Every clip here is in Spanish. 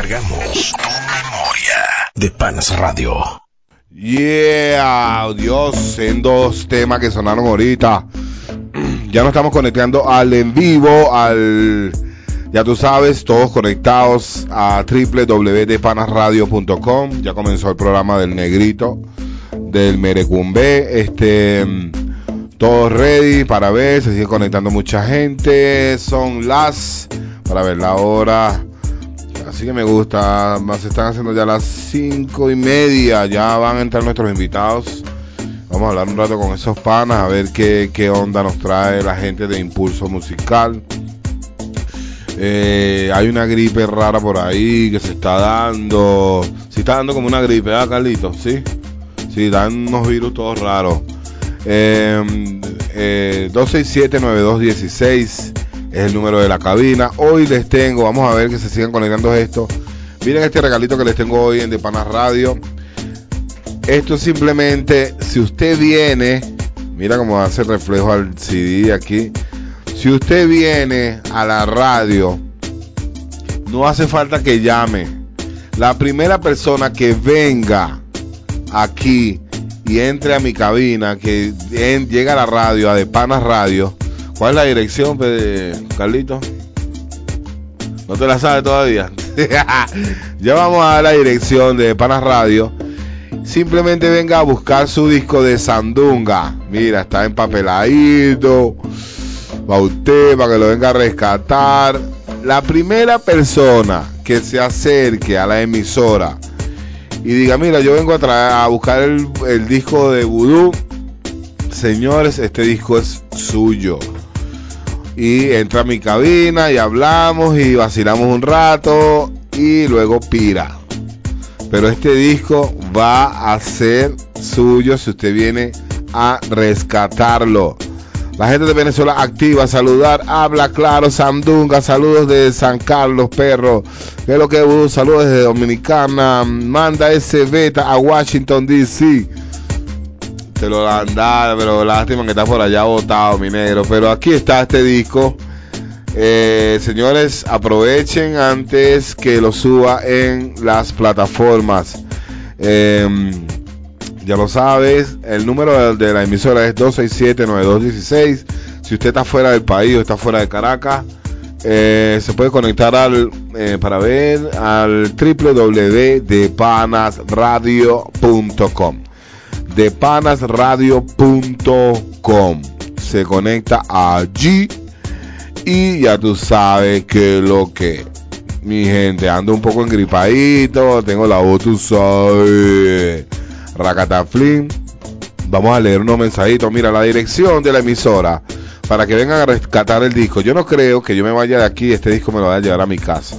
Recargamos tu memoria de Panas Radio. Yeah, Dios, en dos temas que sonaron ahorita. Ya nos estamos conectando al en vivo, al, ya tú sabes, todos conectados a www.panasradio.com. Ya comenzó el programa del Negrito, del Merecumbe. Este, todos ready para ver, se sigue conectando mucha gente. Son las, para ver la hora. Así que me gusta, se están haciendo ya las cinco y media, ya van a entrar nuestros invitados. Vamos a hablar un rato con esos panas, a ver qué, qué onda nos trae la gente de Impulso Musical. Eh, hay una gripe rara por ahí que se está dando. Sí, está dando como una gripe, ¿ah, Carlitos? Sí. Sí, dan unos virus todos raros. Eh, eh, 267-9216 es el número de la cabina. Hoy les tengo, vamos a ver que se sigan conectando esto. Miren este regalito que les tengo hoy en De Panas Radio. Esto simplemente, si usted viene, mira cómo hace reflejo al CD aquí. Si usted viene a la radio, no hace falta que llame. La primera persona que venga aquí y entre a mi cabina, que llega a la radio, a De Panas Radio. ¿Cuál es la dirección, Carlito? ¿No te la sabes todavía? ya vamos a la dirección de Panas Radio simplemente venga a buscar su disco de Sandunga. Mira, está empapeladito. Va usted para que lo venga a rescatar. La primera persona que se acerque a la emisora y diga, mira, yo vengo a buscar el, el disco de Voodoo. Señores, este disco es suyo. Y entra a mi cabina y hablamos y vacilamos un rato y luego pira pero este disco va a ser suyo si usted viene a rescatarlo. La gente de Venezuela activa, saludar, habla claro, Sandunga, saludos de San Carlos, perro. ¿Qué es lo que? Saludos desde Dominicana. Manda ese beta a Washington, D.C. Te lo dado, pero lástima que está por allá botado, mi negro. Pero aquí está este disco. Eh, señores, aprovechen antes que lo suba en las plataformas. Eh, ya lo sabes, el número de, de la emisora es 267-9216. Si usted está fuera del país o está fuera de Caracas, eh, se puede conectar al eh, para ver al www.depanasradio.com depanasradio.com se conecta allí y ya tú sabes que lo que mi gente ando un poco engripadito tengo la voz tú sabes. Racataflin vamos a leer unos mensajitos. Mira la dirección de la emisora para que vengan a rescatar el disco. Yo no creo que yo me vaya de aquí este disco me lo vaya a llevar a mi casa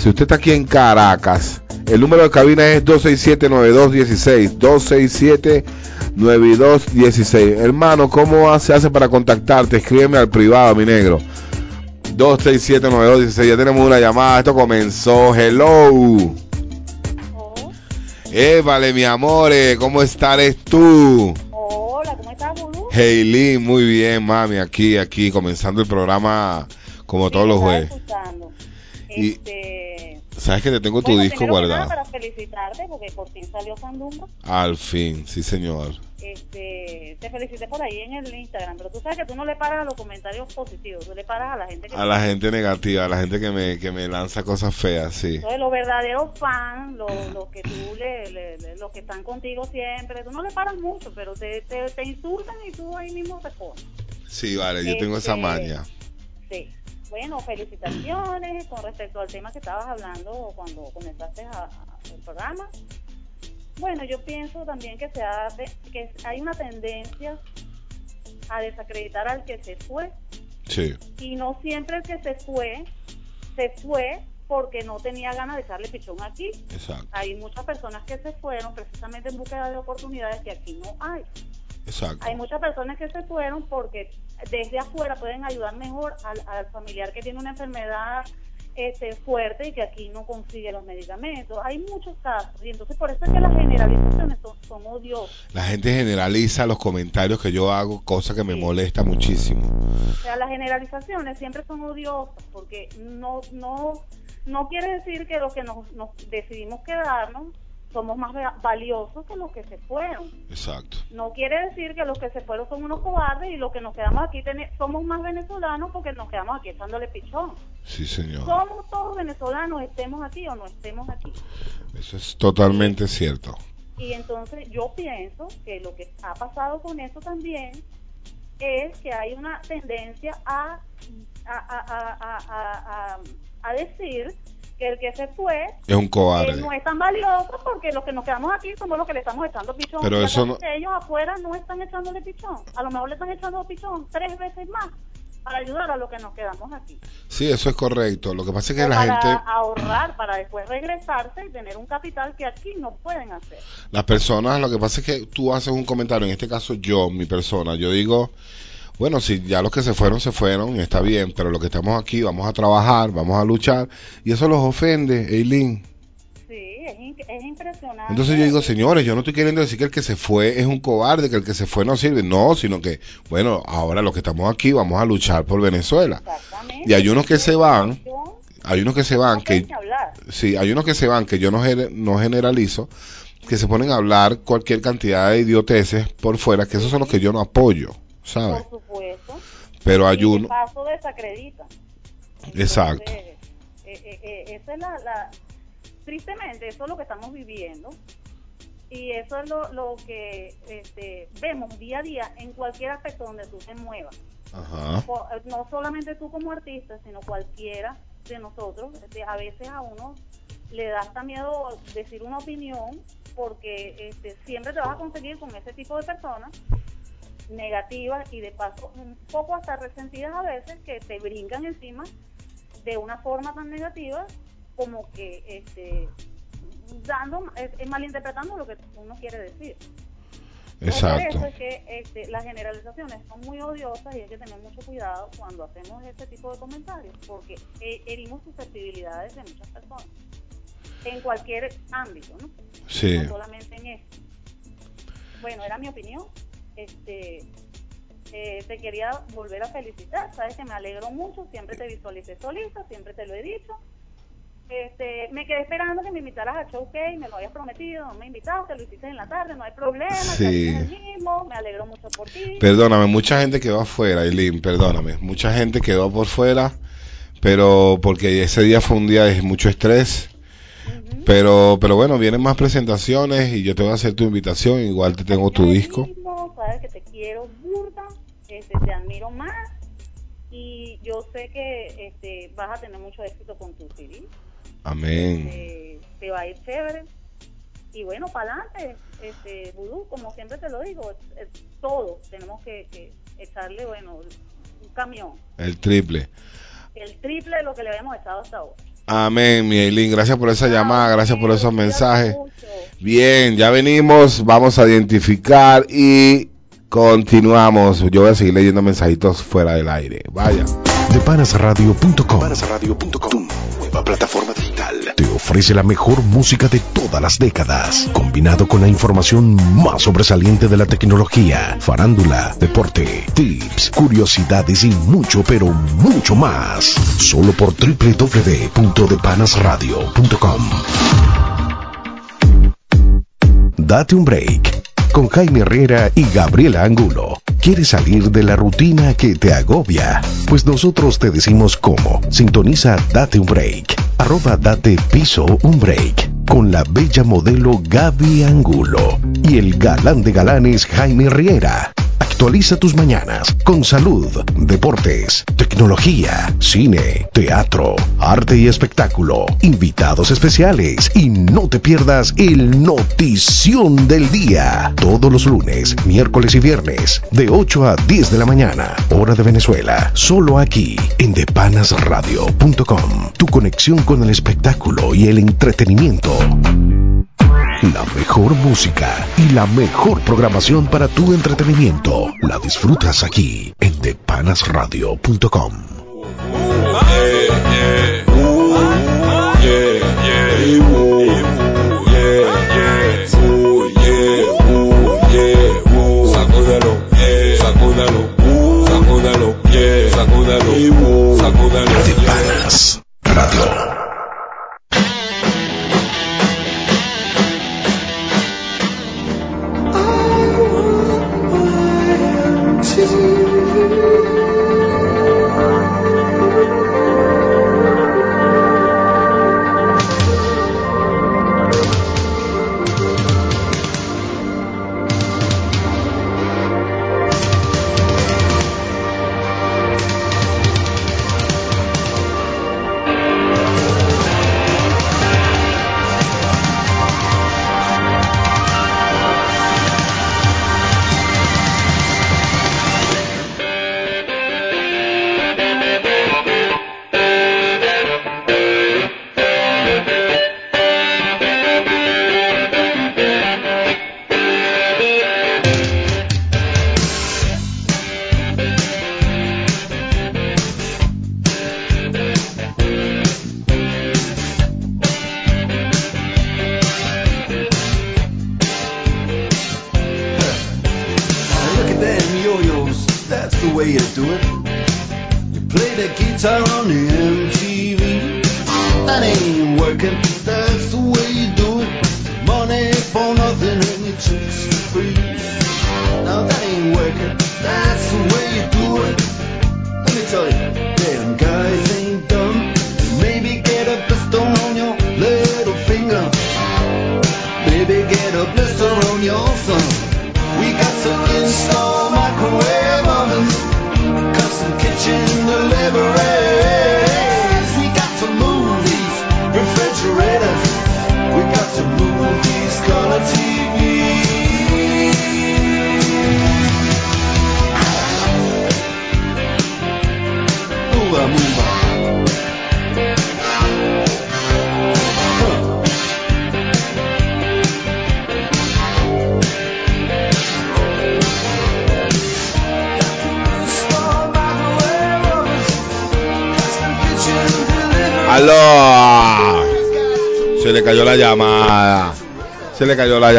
si usted está aquí en Caracas el número de cabina es 267-9216 267-9216 hermano ¿cómo se hace para contactarte? escríbeme al privado mi negro 267-9216 ya tenemos una llamada esto comenzó hello eh, vale, mi amor, ¿cómo estás tú? Hola, ¿cómo estás, Bulu? Heilin, muy bien, mami, aquí, aquí, comenzando el programa como Sí, todos lo los jueves. escuchando. Y- Este, Sabes que te tengo tu bueno, disco guardado. para felicitarte porque por fin salió Sandunga. Al fin, sí, señor. Este, te felicité por ahí en el Instagram, pero tú sabes que tú no le paras a los comentarios positivos, tú le paras a la gente que A la gente negativa, a la gente que me, que me lanza cosas feas, sí. Entonces, los verdaderos fans, los, los que tú le, le- le- los que están contigo siempre, tú no le paras mucho, pero te, te, te insultan y tú ahí mismo respondes. Sí, vale, yo tengo esa Este, maña. Sí. Bueno, felicitaciones con respecto al tema que estabas hablando cuando comenzaste a- a- el programa. Bueno, yo pienso también que se ha de- que hay una tendencia a desacreditar al que se fue Sí, y no siempre el que se fue se fue porque no tenía ganas de echarle pichón aquí. exacto, Hay muchas personas que se fueron precisamente en búsqueda de oportunidades que aquí no hay. exacto. Hay muchas personas que se fueron porque desde afuera pueden ayudar mejor al, al familiar que tiene una enfermedad este, fuerte y que aquí no consigue los medicamentos. Hay muchos casos y entonces por eso es que las generalizaciones son, son odiosas. La gente generaliza los comentarios que yo hago, cosa que me Sí. molesta muchísimo. O sea, las generalizaciones siempre son odiosas porque no no no quiere decir que los que nos, nos decidimos quedarnos somos más va- valiosos que los que se fueron. Exacto. No quiere decir que los que se fueron son unos cobardes y los que nos quedamos aquí somos más venezolanos porque nos quedamos aquí echándole pichón. Sí, señor. Somos todos venezolanos, estemos aquí o no estemos aquí. Eso es totalmente cierto. Y entonces yo pienso que lo que ha pasado con eso también es que hay una tendencia a, a, a, a, a- a- a decir que el que se fue Es un eh, cobarde. no es tan valioso porque los que nos quedamos aquí somos los que le estamos echando pichón. Pero eso no- ellos afuera no están echándole pichón. A lo mejor le están echando pichón tres veces más para ayudar a los que nos quedamos aquí. Sí, eso es correcto. Lo que pasa es que O la para gente, ahorrar, para después regresarse y tener un capital que aquí no pueden hacer. las personas, lo que pasa es que tú haces un comentario, en este caso yo, mi persona, yo digo, bueno, si ya los que se fueron, se fueron, está bien, pero los que estamos aquí, vamos a trabajar, vamos a luchar, y eso los ofende, Eileen. Es, impresionante. Entonces yo digo, señores, yo no estoy queriendo decir que el que se fue es un cobarde, que el que se fue no sirve, no, sino que, bueno, ahora los que estamos aquí vamos a luchar por Venezuela. Exactamente. Y hay unos que se van, hay unos que se van, no que, sí, hay unos que se van, que yo no, gener- no generalizo, que se ponen a hablar cualquier cantidad de idioteces por fuera, que esos son los que yo no apoyo, ¿sabes? Por supuesto. Pero hay uno, paso desacredita. Exacto. eh, eh, eh, esa es la, la- Tristemente, eso es lo que estamos viviendo. Y eso es lo, lo que este, vemos día a día en cualquier aspecto donde tú te muevas. ajá, No solamente tú como artista, sino cualquiera de nosotros. este, a veces a uno le da hasta miedo decir una opinión porque este, siempre te vas a conseguir con ese tipo de personas negativas y de paso un poco hasta resentidas a veces que te brincan encima de una forma tan negativa como que este dando eh, malinterpretando lo que uno quiere decir. Entonces, Por exacto. eso es que este, las generalizaciones son muy odiosas y hay que tener mucho cuidado cuando hacemos este tipo de comentarios, porque herimos susceptibilidades de muchas personas, en cualquier ámbito, ¿no? Sí, No solamente en este. Bueno, era mi opinión. Este, eh, te quería volver a felicitar, sabes que me alegro mucho, siempre te visualicé solista, siempre te lo he dicho. Este, me quedé esperando que me invitaras a Showcase, me lo habías prometido, no me invitaste, lo hiciste en la tarde, no hay problema, Sí. el mismo, me alegro mucho por ti. perdóname, mucha gente quedó afuera, Eileen, perdóname, mucha gente quedó por fuera, pero porque ese día fue un día de mucho estrés, pero, pero bueno, vienen más presentaciones y yo te voy a hacer tu invitación, igual te tengo tu disco. mismo, sabes que te quiero burda, este, te admiro más y yo sé que este, vas a tener mucho éxito con tu CD. Amén. eh, te va a ir chévere. Y bueno, para adelante, este, Vudú, como siempre te lo digo, es- es todo tenemos que, que echarle, bueno, un camión, El triple. el triple de lo que le habíamos echado hasta ahora. Amén, mi Eileen. Gracias por esa llamada, gracias por esos mensajes. Bien, ya venimos, vamos a identificar y continuamos. Yo voy a seguir leyendo mensajitos fuera del aire. Vaya. Depanasradio.com Tu nueva plataforma te ofrece la mejor música de todas las décadas, combinado con la información más sobresaliente de la tecnología, farándula, deporte, tips, curiosidades y mucho, pero mucho más. Solo por www.depanasradio.com. Date un break con Jaime Herrera y Gabriela Angulo. ¿Quieres salir de la rutina que te agobia? Pues nosotros te decimos cómo. Sintoniza Date un break. Arroba Date Piso un break. Con la bella modelo Gaby Angulo. Y el galán de galanes Jaime Herrera. Actualiza tus mañanas con salud, deportes, tecnología, cine, teatro, arte y espectáculo, invitados especiales y no te pierdas el notición del día. Todos los lunes, miércoles y viernes de 8 a 10 de la mañana, hora de Venezuela, solo aquí en depanasradio.com. Tu conexión con el espectáculo y el entretenimiento. La mejor música y la mejor programación para tu entretenimiento. La disfrutas aquí en depanasradio.com. Sacúdalo, sacúdalo, empty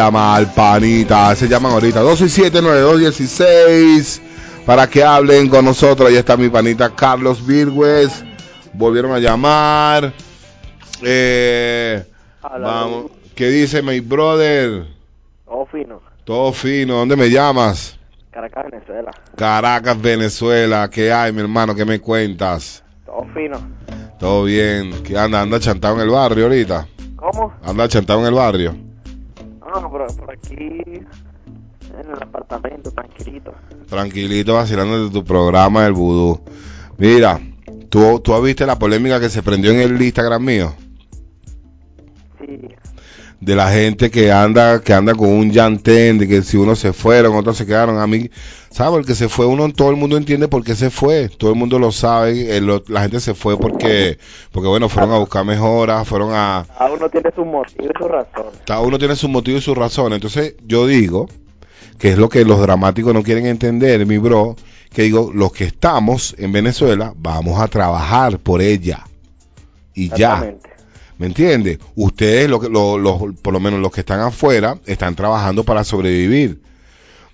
al panita. Se llaman ahorita 267-9216 para que hablen con nosotros. Ahí está mi panita Carlos Virgües. Volvieron a llamar. Eh, vamos. ¿Qué dice mi brother? Todo fino. Todo fino. ¿Dónde me llamas? Caracas, Venezuela. Caracas, Venezuela. ¿Qué hay, mi hermano? ¿Qué me cuentas? Todo fino. Todo bien. ¿Qué anda? ¿Anda chantado en el barrio ahorita? ¿Cómo? ¿Anda chantado en el barrio? No, por, por aquí, en el apartamento, tranquilito. Tranquilito vacilando de tu programa del vudú. Mira, ¿tú, ¿tú has visto la polémica que se prendió en el Instagram mío? De la gente que anda que anda con un llantén, de que si uno se fueron, otros se quedaron. A mí, ¿sabes? El que se fue, uno todo el mundo entiende por qué se fue. Todo el mundo lo sabe. eh, lo- la gente se fue porque, porque bueno, fueron a buscar mejoras, fueron a, cada uno tiene su motivo y su razón. cada uno tiene su motivo y su razón. Entonces, yo digo, que es lo que los dramáticos no quieren entender, mi bro, que digo, los que estamos en Venezuela, vamos a trabajar por ella. Y ya. ¿Me entiende? Ustedes, lo que, lo- lo- por lo menos los que están afuera, están trabajando para sobrevivir.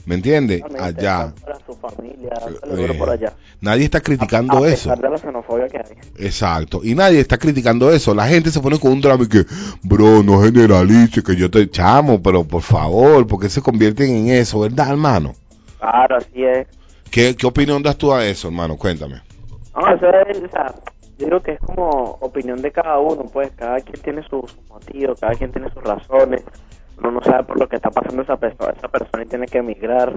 ¿Me entiende? Allá. Para su familia, Eh, por allá. Nadie está criticando a eso. pesar de la xenofobia que hay. Exacto. Y nadie está criticando eso. La gente se pone con un drama y que, bro, no generalice, que yo te chamo, pero por favor, porque se convierten en eso, ¿verdad, hermano? Claro, así es. ¿Qué, qué opinión das tú a eso, hermano? Cuéntame. No, eso es, o sea, yo creo que es como opinión de cada uno, pues, cada quien tiene sus motivos, cada quien tiene sus razones. Uno no sabe por lo que está pasando esa persona, esa persona y tiene que emigrar.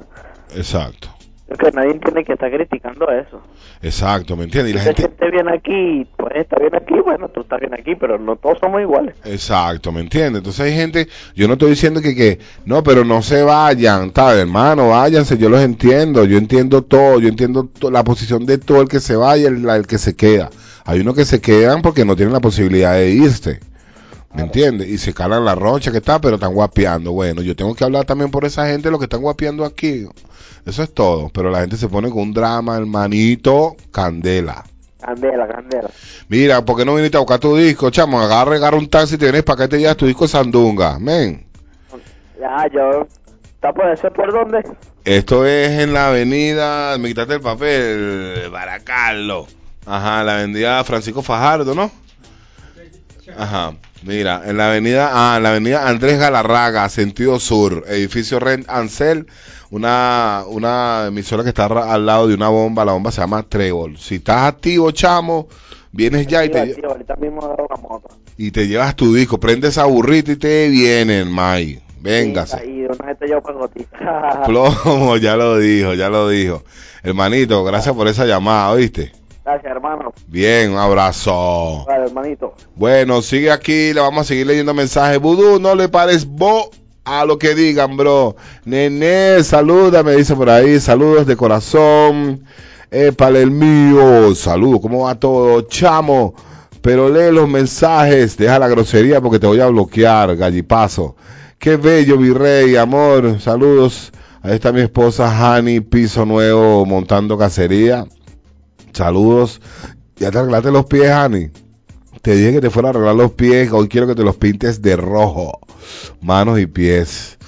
Exacto. Creo que nadie entiende que está criticando eso. Exacto, ¿me entiendes? Y la gente... sientes bien aquí, pues está bien aquí, bueno, tú estás bien aquí, pero no todos somos iguales. Exacto, ¿me entiendes? Entonces hay gente, yo no estoy diciendo que, que no, pero no se vayan, tal, hermano, váyanse, yo los entiendo, yo entiendo todo, yo entiendo to- la posición de todo el que se vaya, el, el que se queda. Hay unos que se quedan porque no tienen la posibilidad de irse, ¿me entiendes? Y se calan la rocha que está, pero están guapeando. Bueno, yo tengo que hablar también por esa gente, los que están guapeando aquí. Eso es todo, pero la gente se pone con un drama, hermanito, candela. Candela, candela. Mira, ¿por qué no viniste a buscar tu disco, chamo? Agarra, agarra un taxi te vienes para acá y te llevas tu disco Sandunga. Men. Ya, yo... ¿Está por ese por dónde? Esto es en la avenida, me quitaste el papel, Baracarlo. Ajá, la avenida Francisco Fajardo, ¿no? Ajá, mira, en la avenida, ah, en la avenida Andrés Galarraga, sentido sur, edificio Rent Ansel, una, una emisora que está al lado de una bomba, la bomba se llama Trébol. Si estás activo, chamo, vienes ya y te, y te llevas tu disco, prende esa burrita y te vienen, May. Véngase. Plomo, ya lo dijo, ya lo dijo. Hermanito, gracias por esa llamada, ¿oíste? Gracias, hermano. Bien, un abrazo. Vale, hermanito. Bueno, sigue aquí, le vamos a seguir leyendo mensajes. Vudú, no le pares bo a lo que digan, bro. Nene, saluda, me dice por ahí, saludos de corazón. Épale el mío, saludos, ¿cómo va todo? Chamo, pero lee los mensajes, deja la grosería porque te voy a bloquear, gallipazo. Qué bello, mi rey, amor, saludos. Ahí está mi esposa Hani, piso nuevo, montando cacería. Saludos. ¿Ya te arreglaste los pies, Hani? Te dije que te fuera a arreglar los pies. Hoy quiero que te los pintes de rojo. Manos y pies.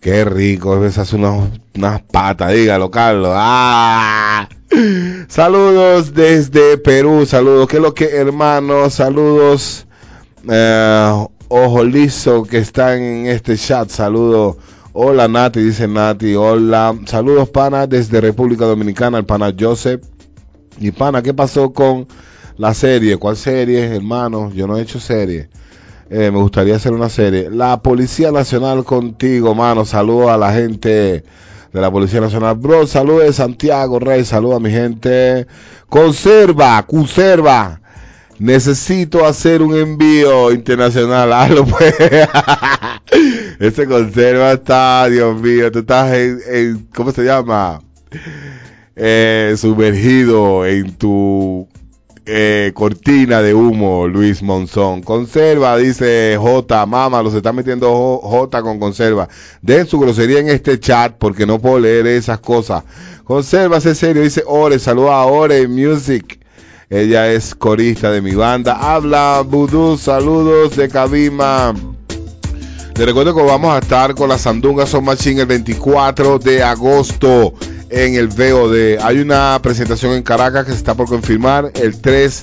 Qué rico. Esas unas, unas patas. Dígalo, Carlos. ¡Ah! Saludos desde Perú. Saludos. ¿Qué es lo que, hermanos? Saludos. eh, Ojo Liso que está en este chat. Saludos. Hola Nati, dice Nati. Hola. Saludos, pana, desde República Dominicana, el pana Joseph. Y pana, ¿qué pasó con la serie? ¿Cuál serie, hermano? Yo no he hecho serie. Eh, me gustaría hacer una serie. La Policía Nacional contigo, mano. Saludos a la gente de la Policía Nacional. Bro, saludos Santiago Rey. Saludos a mi gente. Conserva, conserva. Necesito hacer un envío internacional. Hazlo pues. Ese conserva está, Dios mío. Tú estás en- ¿cómo se llama? Eh, sumergido en tu eh, cortina de humo, Luis Monzón. Conserva, dice J, mama, los está metiendo J, con conserva. Den su grosería en este chat porque no puedo leer esas cosas. Conserva, sé serio, dice Ore, saluda a Ore Music. Ella es corista de mi banda. Habla Vudú, saludos de Cabima. Les recuerdo que vamos a estar con la Sandunga Son Machine el 24 de agosto en el VOD. Hay una presentación en Caracas que se está por confirmar el 3,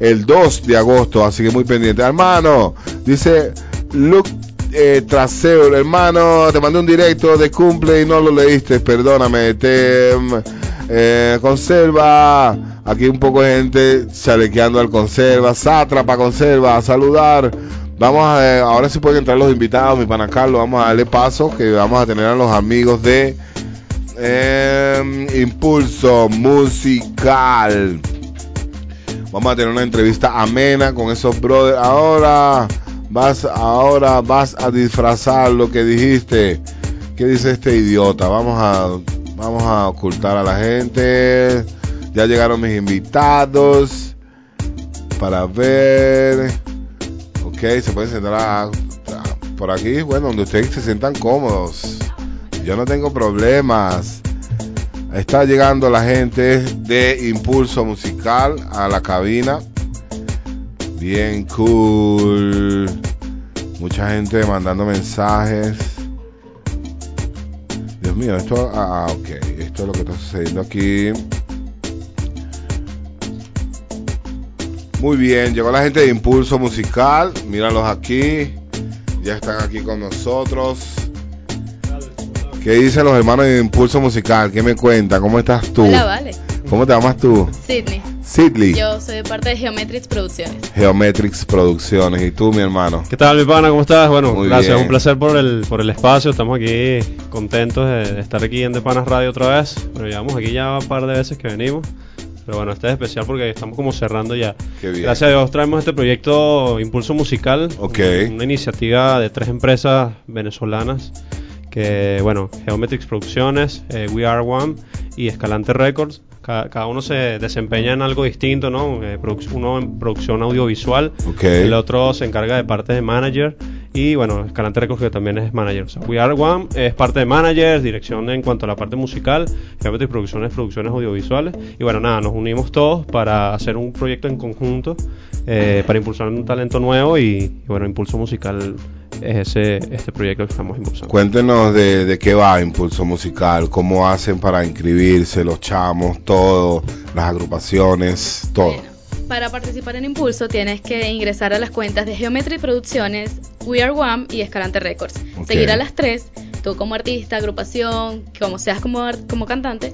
el 2 de agosto, así que muy pendiente. Hermano, dice Luke eh, Traseo, hermano, te mandé un directo de cumple y no lo leíste, perdóname. Te eh, conserva. Aquí un poco de gente chalequeando al conserva. Sátrapa conserva, a saludar. Vamos a ver, ahora sí pueden entrar los invitados, mi pana Carlos. Vamos a darle paso que vamos a tener a los amigos de eh, Impulso Musical. Vamos a tener una entrevista amena con esos brothers. Ahora vas, ahora vas a disfrazar lo que dijiste. ¿Qué dice este idiota? Vamos a, vamos a ocultar a la gente. Ya llegaron mis invitados para ver. Ok, se pueden sentar por aquí, bueno, donde ustedes se sientan cómodos. Yo no tengo problemas. Está llegando la gente de Impulso Musical a la cabina. Bien cool. Mucha gente mandando mensajes. Dios mío, esto, ah, ah, ok, esto es lo que está sucediendo aquí. Muy bien, llegó la gente de Impulso Musical. Míralos aquí. Ya están aquí con nosotros. ¿Qué dicen los hermanos de Impulso Musical? ¿Qué me cuentan? ¿Cómo estás tú? Hola, vale. ¿Cómo te llamas tú? Sydney. Sidley. Yo soy parte de Geometrics Producciones. Geometrics Producciones. ¿Y tú, mi hermano? ¿Qué tal, mi pana? ¿Cómo estás? Bueno, Muy gracias, bien. un placer por el, por el espacio. Estamos aquí contentos de, de estar aquí en De Panas Radio otra vez. Pero llevamos aquí ya un par de veces que venimos. Pero bueno, este es especial porque estamos como cerrando ya. Qué bien. Gracias a Dios traemos este proyecto Impulso Musical. Ok. un- Una iniciativa de tres empresas venezolanas. Que, bueno, Geometrics Producciones, eh, We Are One y Escalante Records. Ca- Cada, uno se desempeña en algo distinto, ¿no? Eh, uno en producción audiovisual, Ok. el otro se encarga de parte de manager y bueno, Escalante Records que también es manager. O sea, We Are One es parte de manager, dirección en cuanto a la parte musical, Geometric Producciones, producciones audiovisuales. Y bueno, nada, nos unimos todos para hacer un proyecto en conjunto, eh, para impulsar un talento nuevo y, y bueno, Impulso Musical es ese, este proyecto que estamos impulsando. Cuéntenos de, de qué va Impulso Musical, cómo hacen para inscribirse, los chamos, todo, las agrupaciones, todo. Bueno, para participar en Impulso tienes que ingresar a las cuentas de Geometry Producciones, We Are One y Escalante Records. Seguir a las tres, tú como artista, agrupación, como seas como, como cantante,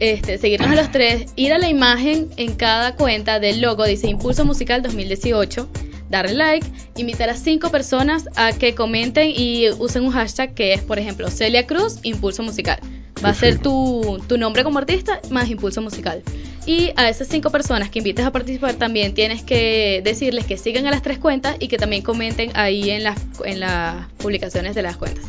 este, seguirnos a los tres, ir a la imagen en cada cuenta del logo, dice Impulso Musical 2018, darle like, invitar a cinco personas a que comenten y usen un hashtag que es, por ejemplo, Celia Cruz, Impulso Musical. Va a ser tu, tu nombre como artista más impulso musical. Y a esas cinco personas que invites a participar también tienes que decirles que sigan a las tres cuentas y que también comenten ahí en las, en las publicaciones de las cuentas.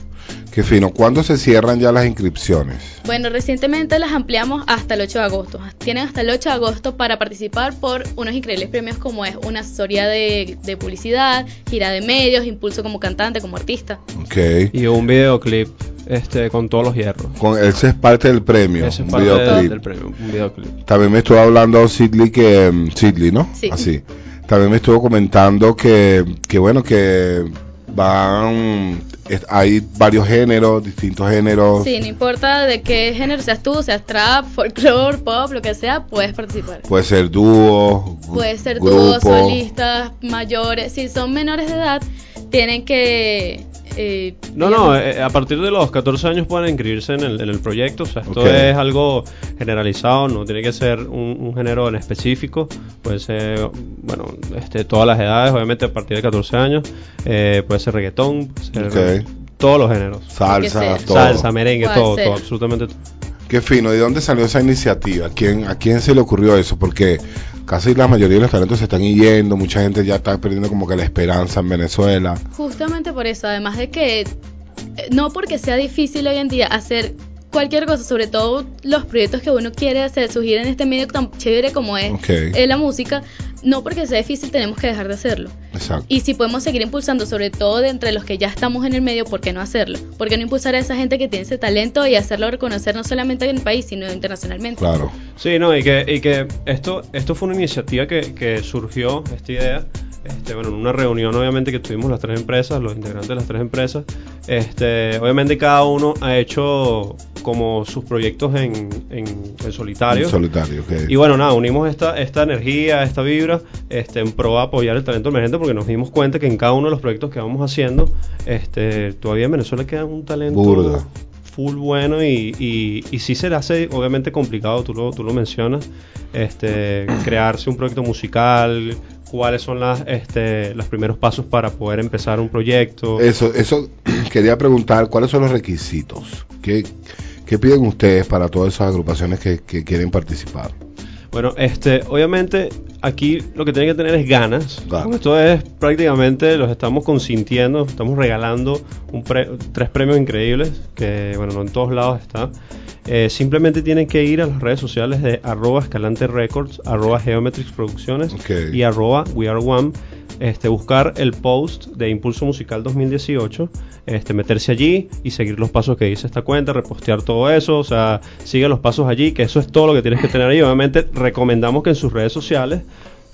Qué fino. ¿Cuándo se cierran ya las inscripciones? Bueno, recientemente las ampliamos hasta el 8 de agosto. Tienen hasta el 8 de agosto para participar por unos increíbles premios como es una asesoría de, de publicidad, gira de medios, impulso como cantante, como artista. Ok. Y un videoclip este, con todos los hierros. Con, ese es parte del premio, Ese es parte del, videoclip. del premio, un videoclip. También me estuvo hablando Sidley que mm, Sidley, ¿no? Sí. Así. También me estuvo comentando que, que bueno que van es- hay varios géneros, distintos géneros. Sí, no importa de qué género seas tú, seas trap, folklore, pop, lo que sea, puedes participar. Puede ser dúo, Puede ser dúos, solistas, mayores. Si son menores de edad, tienen que... eh, No, no, eh, a partir de los 14 años pueden inscribirse en el, en el proyecto. O sea, esto es algo generalizado, no tiene que ser un, un género en específico. Puede ser, bueno, este, todas las edades, obviamente a partir de 14 años. Eh, puede ser reggaetón, puede ser todos los géneros. Salsa, todo. Merengue, Puede todo, ser. todo, absolutamente todo. Qué fino. ¿De dónde salió esa iniciativa? ¿A quién, ¿A quién se le ocurrió eso? Porque casi la mayoría de los talentos se están yendo, mucha gente ya está perdiendo como que la esperanza en Venezuela. Justamente por eso, además de que eh, no porque sea difícil hoy en día hacer cualquier cosa, sobre todo los proyectos que uno quiere hacer, surgir en este medio tan chévere como es eh, la música, no porque sea difícil tenemos que dejar de hacerlo. Exacto. Y si podemos seguir impulsando, sobre todo de entre los que ya estamos en el medio, ¿por qué no hacerlo? ¿Por qué no impulsar a esa gente que tiene ese talento y hacerlo reconocer no solamente en el país, sino internacionalmente? Claro. Sí, no, y que, y que esto, esto fue una iniciativa que, que surgió, esta idea, este, bueno, en una reunión obviamente que tuvimos las tres empresas, los integrantes de las tres empresas, este, obviamente cada uno ha hecho como sus proyectos en, en, en solitario. En solitario, ok. Y bueno, nada, unimos esta, esta energía, esta vibra, este, en pro de apoyar el talento emergente porque nos dimos cuenta que en cada uno de los proyectos que vamos haciendo, este, todavía en Venezuela queda un talento Burda. full bueno y, y, y sí se le hace obviamente complicado, tú lo, tú lo mencionas, este, crearse un proyecto musical, cuáles son las, este, los primeros pasos para poder empezar un proyecto. Eso, eso quería preguntar, ¿cuáles son los requisitos? ¿Qué, qué piden ustedes para todas esas agrupaciones que, que quieren participar? Bueno, este, obviamente aquí lo que tienen que tener es ganas. Claro. Esto es prácticamente los estamos consintiendo, estamos regalando un pre- tres premios increíbles que, bueno, no en todos lados está. Eh, simplemente tienen que ir a las redes sociales de arroba escalante records, arroba producciones Ok. y arroba we are one. Este, buscar el post de Impulso Musical 2018, este, meterse allí y seguir los pasos que dice esta cuenta, repostear todo eso, o sea, sigue los pasos allí, que eso es todo lo que tienes que tener ahí. Obviamente recomendamos que en sus redes sociales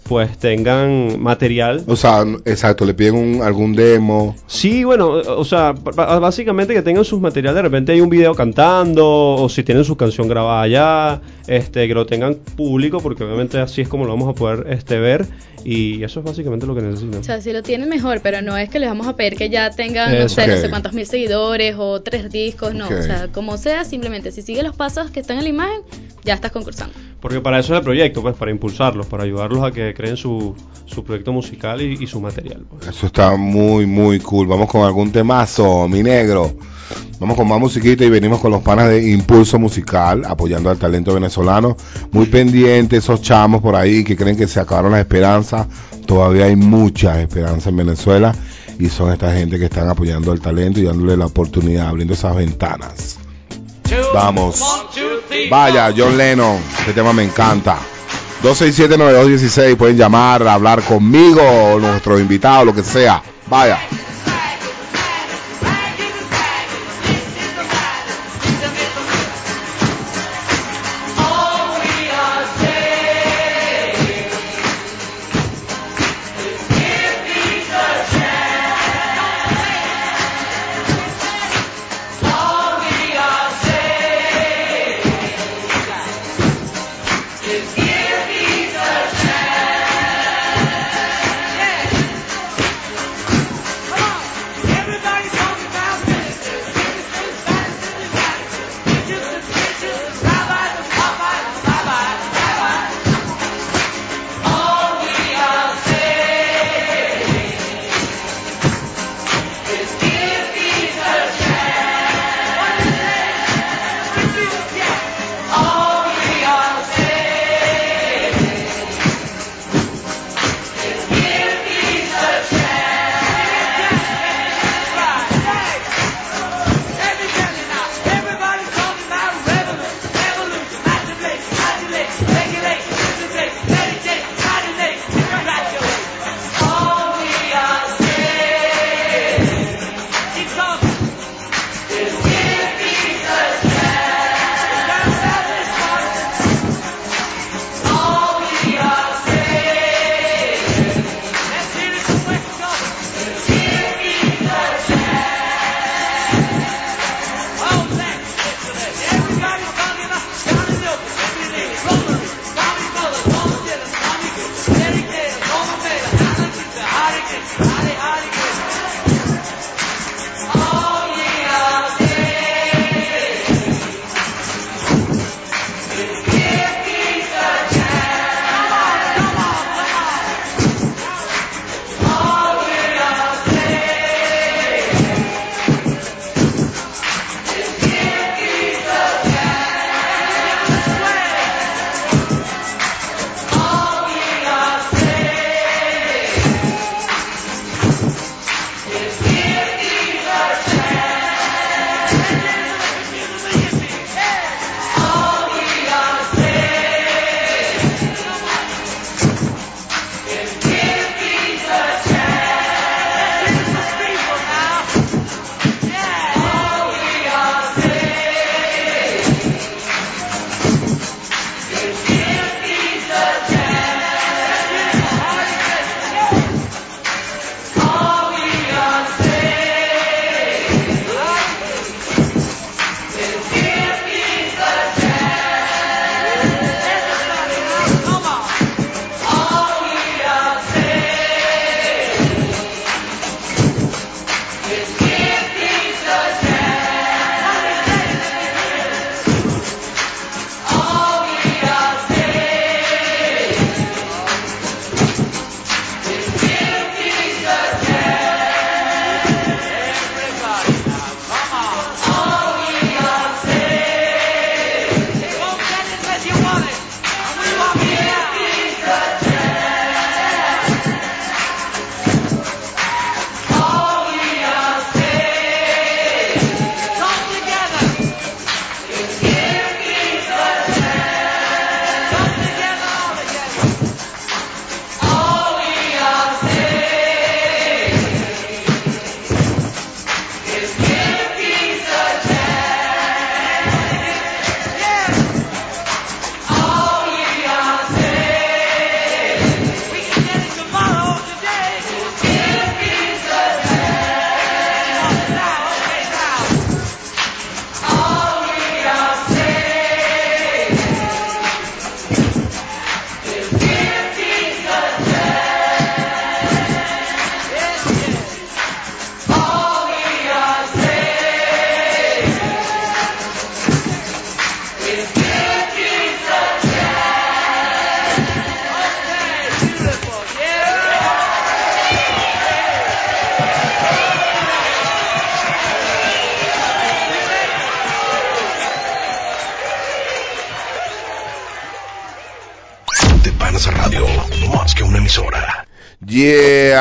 pues tengan material O sea, exacto, le piden un, algún demo. Sí, bueno, o sea, básicamente que tengan sus materiales, de repente hay un video cantando, o si tienen su canción grabada ya, este, que lo tengan público, porque obviamente así es como lo vamos a poder este, ver, y eso es básicamente lo que necesitan. O sea, si lo tienen mejor, pero no es que les vamos a pedir que ya tengan, no sé, no sé cuántos mil seguidores o tres discos, no. O sea, como sea, simplemente si sigue los pasos que están en la imagen, ya estás concursando. Porque para eso es el proyecto, pues, para impulsarlos, para ayudarlos a que creen su, su proyecto musical y, su material. pues. Eso está muy, muy cool. Vamos con algún temazo, mi negro. Vamos con más musiquita y venimos con los panas de Impulso Musical, apoyando al talento venezolano. Muy pendientes esos chamos por ahí que creen que se acabaron las esperanzas. Todavía hay muchas esperanzas en Venezuela y son esta gente que están apoyando al talento y dándole la oportunidad, abriendo esas ventanas. Vamos. Vaya, John Lennon, este tema me encanta. 267-9216, pueden llamar, hablar conmigo, o nuestros invitados, lo que sea. Vaya.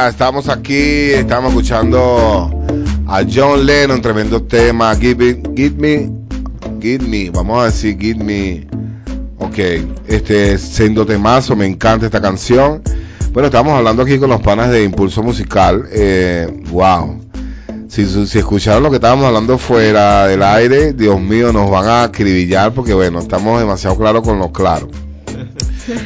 Estamos aquí, estamos escuchando a John Lennon, tremendo tema. Give me, give me, give me, vamos a decir, give me. Ok, este siendo temazo, me encanta esta canción. Bueno, estamos hablando aquí con los panas de Impulso Musical. Eh, wow. Si, si escucharon lo que estábamos hablando fuera del aire, Dios mío, nos van a acribillar porque, bueno, estamos demasiado claros con lo claro.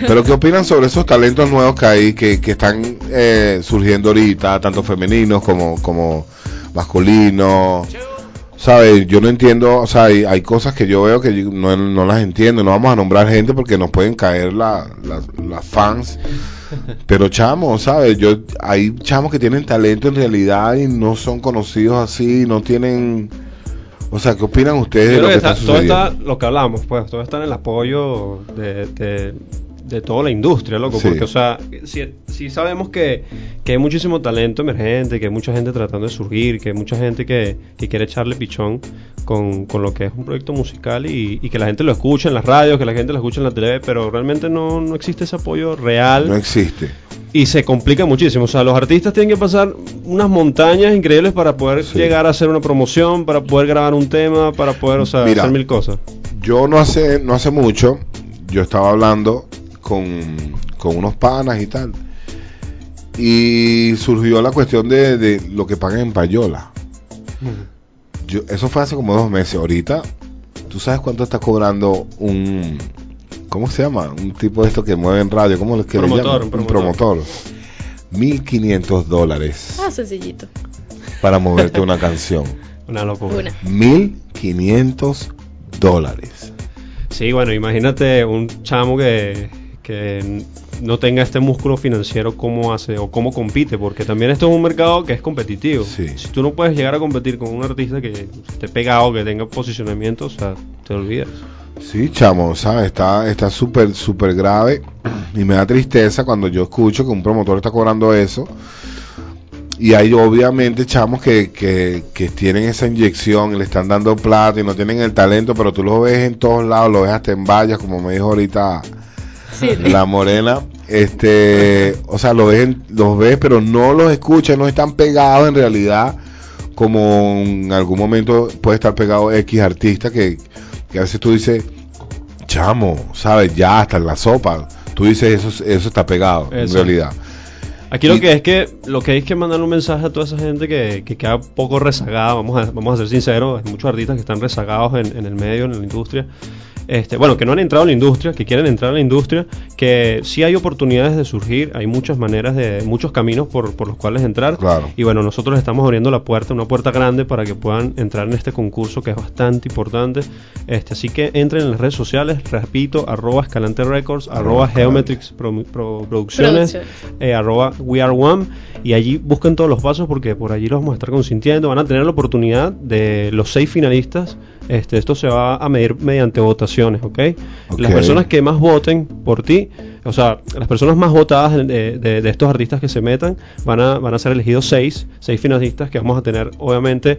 Pero ¿qué opinan sobre esos talentos nuevos que hay, que, que están eh, surgiendo ahorita, tanto femeninos como, como masculinos? ¿Sabes? Yo no entiendo, o sea, hay, hay cosas que yo veo que yo no, no las entiendo. No vamos a nombrar gente porque nos pueden caer la- la- las fans. Pero chamos, ¿sabes? Yo, hay chamos que tienen talento en realidad y no son conocidos así, no tienen... O sea, ¿qué opinan ustedes de lo que que está está- todo está, sucediendo? lo que hablamos, pues, todo está en el apoyo de, de, de toda la industria, loco, Sí. porque, o sea, si, si sabemos que, que hay muchísimo talento emergente, que hay mucha gente tratando de surgir, que hay mucha gente que, que quiere echarle pichón con, con lo que es un proyecto musical y, y que la gente lo escucha en las radios, que la gente lo escucha en la tele, pero realmente no, no existe ese apoyo real No existe. y se complica muchísimo. O sea, los artistas tienen que pasar unas montañas increíbles para poder Sí. llegar a hacer una promoción, para poder grabar un tema, para poder, o sea, Mira. hacer mil cosas. Yo no hace, no hace mucho, yo estaba hablando con, con unos panas y tal. Y surgió la cuestión de, de lo que pagan en payola. Yo, eso fue hace como dos meses. Ahorita, ¿tú sabes cuánto está cobrando un... ¿Cómo se llama? Un tipo de esto que mueve en radio. ¿Cómo le, que le Promotor, llaman? un Un promotor. promotor. 1500 dólares Ah, sencillito. para moverte una canción. Una locura. Una. 1500 dólares. Sí, bueno, imagínate un chamo que, que no tenga este músculo financiero, cómo hace o cómo compite, porque también esto es un mercado que es competitivo. Sí. Si tú no puedes llegar a competir con un artista que esté pegado, que tenga posicionamiento, o sea, te olvidas. Sí, chamo, ¿sabes? Está está súper, súper grave y me da tristeza cuando yo escucho que un promotor está cobrando eso. Y hay obviamente chamos que, que, que tienen esa inyección y le están dando plata y no tienen el talento, pero tú lo ves en todos lados, lo ves hasta en vallas, como me dijo ahorita Sí, la morena. Este, o sea, lo ves, en- los ves, pero no los escuchas, no están pegados en realidad como en algún momento puede estar pegado X artista que, que a veces tú dices, chamo, ¿sabes? Ya hasta en la sopa. Tú dices, eso, eso está pegado, en realidad. Aquí lo que es que lo que hay es que mandar un mensaje a toda esa gente que, que queda poco rezagada, vamos a, vamos a ser sinceros, hay muchos artistas que están rezagados en, en el medio, en la industria. Este, bueno, que no han entrado en la industria, que quieren entrar en la industria, que sí hay oportunidades de surgir, hay muchas maneras de, muchos caminos por, por los cuales entrar. Claro. Y bueno, nosotros estamos abriendo la puerta, una puerta grande para que puedan entrar en este concurso que es bastante importante. Este, así que entren en las redes sociales, repito, arroba Escalante Records, arroba Geometrics Pro- Pro- Producciones, Producciones. eh, arroba We Are One, y allí busquen todos los pasos porque por allí los vamos a estar consintiendo. Van a tener la oportunidad de los seis finalistas. Este, esto se va a medir mediante votaciones, ¿ok? Ok. Las personas que más voten por ti, o sea, las personas más votadas de, de- de estos artistas que se metan, van a, van a ser elegidos seis, seis finalistas que vamos a tener, obviamente,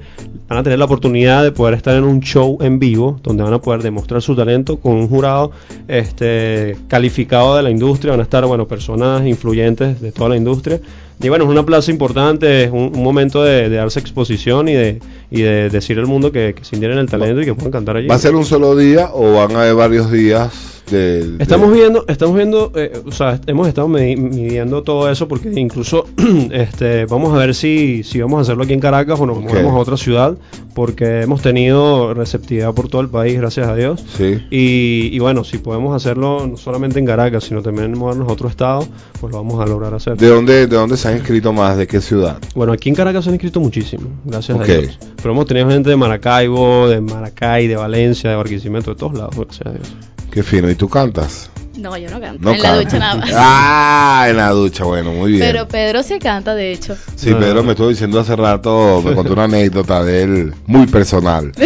van a tener la oportunidad de poder estar en un show en vivo, donde van a poder demostrar su talento con un jurado este, calificado de la industria, van a estar, bueno, personas influyentes de toda la industria. Y bueno, es una plaza importante, es un, un momento de, de darse exposición y de, y de decir al mundo que, que sintieran el talento y que puedan cantar allí. ¿Va a ser un solo día o van a haber varios días de... de- Estamos viendo, estamos viendo, eh, o sea, hemos estado midiendo todo eso porque incluso, este, vamos a ver si, si vamos a hacerlo aquí en Caracas o nos Ok. movemos a otra ciudad, porque hemos tenido receptividad por todo el país, gracias a Dios. Sí. Y, y bueno, si podemos hacerlo no solamente en Caracas, sino también movernos a otro estado, pues lo vamos a lograr hacer. ¿De dónde, ¿De dónde se han inscrito más? ¿De qué ciudad? Bueno, aquí en Caracas se han inscrito muchísimo, gracias a Dios. Pero hemos tenido gente de Maracaibo, de Maracay, de Valencia, de Barquisimeto, de todos lados, gracias a Dios. Qué fino. ¿Y tú cantas? No, yo no canto. No en la ducha nada más. Ah, en la ducha, bueno, muy bien. Pero Pedro sí canta, de hecho. Sí, No, Pedro no. me estuvo diciendo hace rato, me contó una anécdota de él muy personal.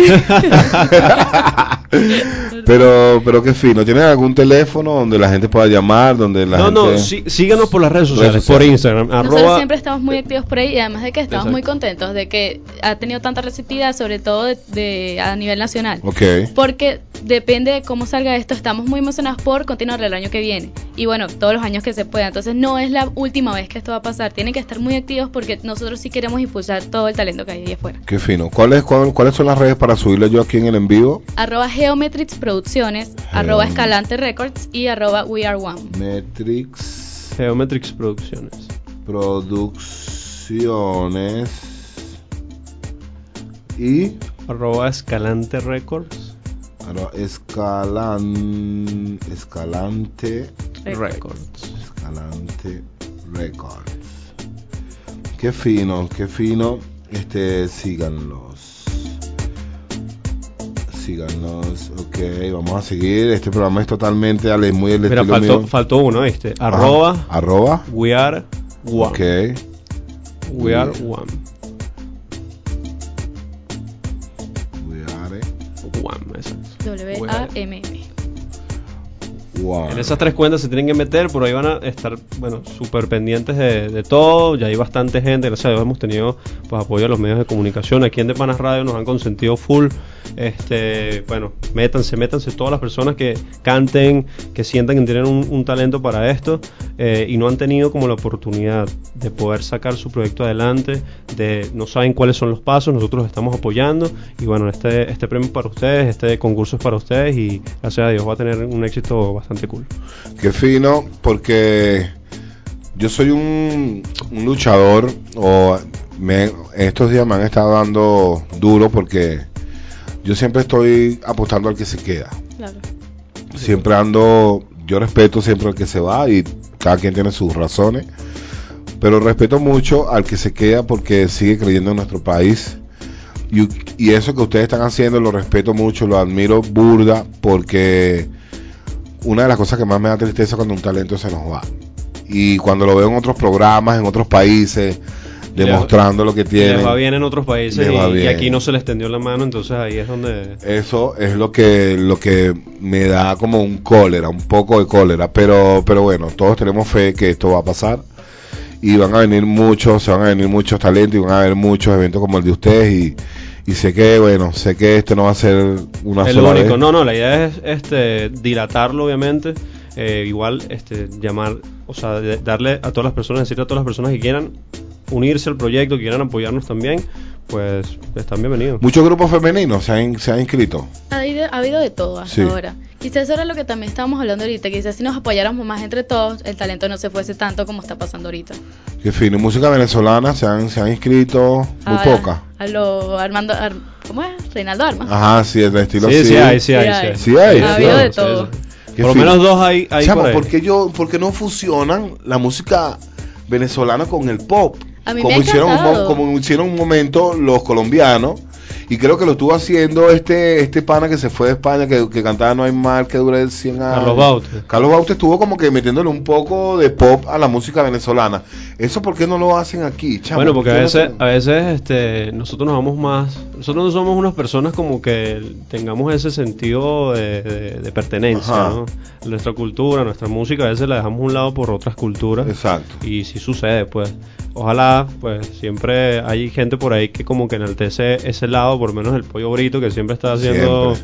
pero, pero qué fino. ¿Tienen algún teléfono donde la gente pueda llamar, donde la no, gente... no, sí- síganos por las redes sociales, Redes por. Instagram, Nosotros arroba, siempre estamos muy activos por ahí y además de que estamos Exacto. muy contentos de que ha tenido tanta receptividad, sobre todo de, de- a nivel nacional. Ok. Porque depende de cómo salga esto, estamos muy emocionados por continuar el año que viene. Y bueno, todos los años que se pueda. Entonces no es la última vez que esto va a pasar. Tienen que estar muy activos porque nosotros sí queremos impulsar todo el talento que hay ahí afuera. Qué fino. ¿Cuáles, cuál- ¿Cuáles son las redes para subirle yo aquí en el en vivo? Arroba Geometrics Producciones, arroba Escalante Records y arroba We Are One. Metrix Geometrics Producciones. Producciones y Arroba Escalante Records. Escalan, Escalante Records. Escalante Records. Qué fino, qué fino. Este, síganlos. Síganos, ok, vamos a seguir. Este programa es totalmente muy el Mira, faltó, mío. faltó uno. Ajá. Arroba Arroba. We Are One. Ok. We Are One. W-A-M-M. One. En esas tres cuentas se tienen que meter, por ahí van a estar, bueno, súper pendientes de, de todo. Ya hay bastante gente, gracias a Dios hemos tenido pues, apoyo de los medios de comunicación. Aquí en De Panas Radio nos han consentido full. Este, bueno, métanse, métanse todas las personas que canten, que sientan que tienen un, un talento para esto eh, y no han tenido como la oportunidad de poder sacar su proyecto adelante, de no saben cuáles son los pasos, nosotros estamos apoyando y bueno, este, este premio es para ustedes, este concurso es para ustedes y gracias a Dios va a tener un éxito bastante cool. Qué fino, porque yo soy un, un luchador, o me, estos días me han estado dando duro porque yo siempre estoy apostando al que se queda. Claro. Siempre ando, yo respeto siempre al que se va y cada quien tiene sus razones, pero respeto mucho al que se queda porque sigue creyendo en nuestro país. Y, y eso que ustedes están haciendo lo respeto mucho, lo admiro burda porque una de las cosas que más me da tristeza cuando un talento se nos va. Y cuando lo veo en otros programas, en otros países, Le- demostrando lo que tienen. Les va bien en otros países y, aquí no se les tendió la mano, entonces ahí es donde... Eso es lo que lo que me da como un cólera, un poco de cólera, pero pero bueno, todos tenemos fe que esto va a pasar y van a venir muchos, se van a venir muchos talentos y van a haber muchos eventos como el de ustedes y, y sé que bueno, sé que este no va a ser una el sola único. vez. No, no, la idea es este dilatarlo, obviamente. Eh, igual este llamar, o sea, darle a todas las personas, decirle a todas las personas que quieran unirse al proyecto, que quieran apoyarnos también, pues están bienvenidos. Muchos grupos femeninos se han, se han inscrito. Ha habido, ha habido de todo hasta Sí. ahora. Quizás eso era lo que también estábamos hablando ahorita. Quizás si nos apoyáramos más entre todos, el talento no se fuese tanto como está pasando ahorita. Que fino, música venezolana se han, se han inscrito muy A- poca. A lo Armando, Ar- ¿cómo es? Reinaldo Armas. Ajá, sí, el estilo Sí, sí. sí hay, sí Sí hay. hay. Sí hay, Ha sí habido de todo. Qué Por lo menos dos hay, hay Chamo, por ahí. ¿por qué yo, por qué no fusionan la música venezolana con el pop? A mí me como hicieron, como hicieron un momento los colombianos. Y creo que lo estuvo haciendo este este pana que se fue de España, que, que cantaba No hay mal que dure 100 años. Carlos Baute. Carlos Baute estuvo como que metiéndole un poco de pop a la música venezolana. ¿Eso por qué no lo hacen aquí, chamo? Bueno, porque ¿Por a no veces, a veces este, nosotros nos vamos más, nosotros no somos unas personas como que tengamos ese sentido de, de- de pertenencia. Nuestra cultura, nuestra música, a veces la dejamos a un lado por otras culturas. Exacto. Y si sucede, pues, ojalá, pues, siempre hay gente por ahí que como que enaltece ese lado, por lo menos el pollo brito que siempre está haciendo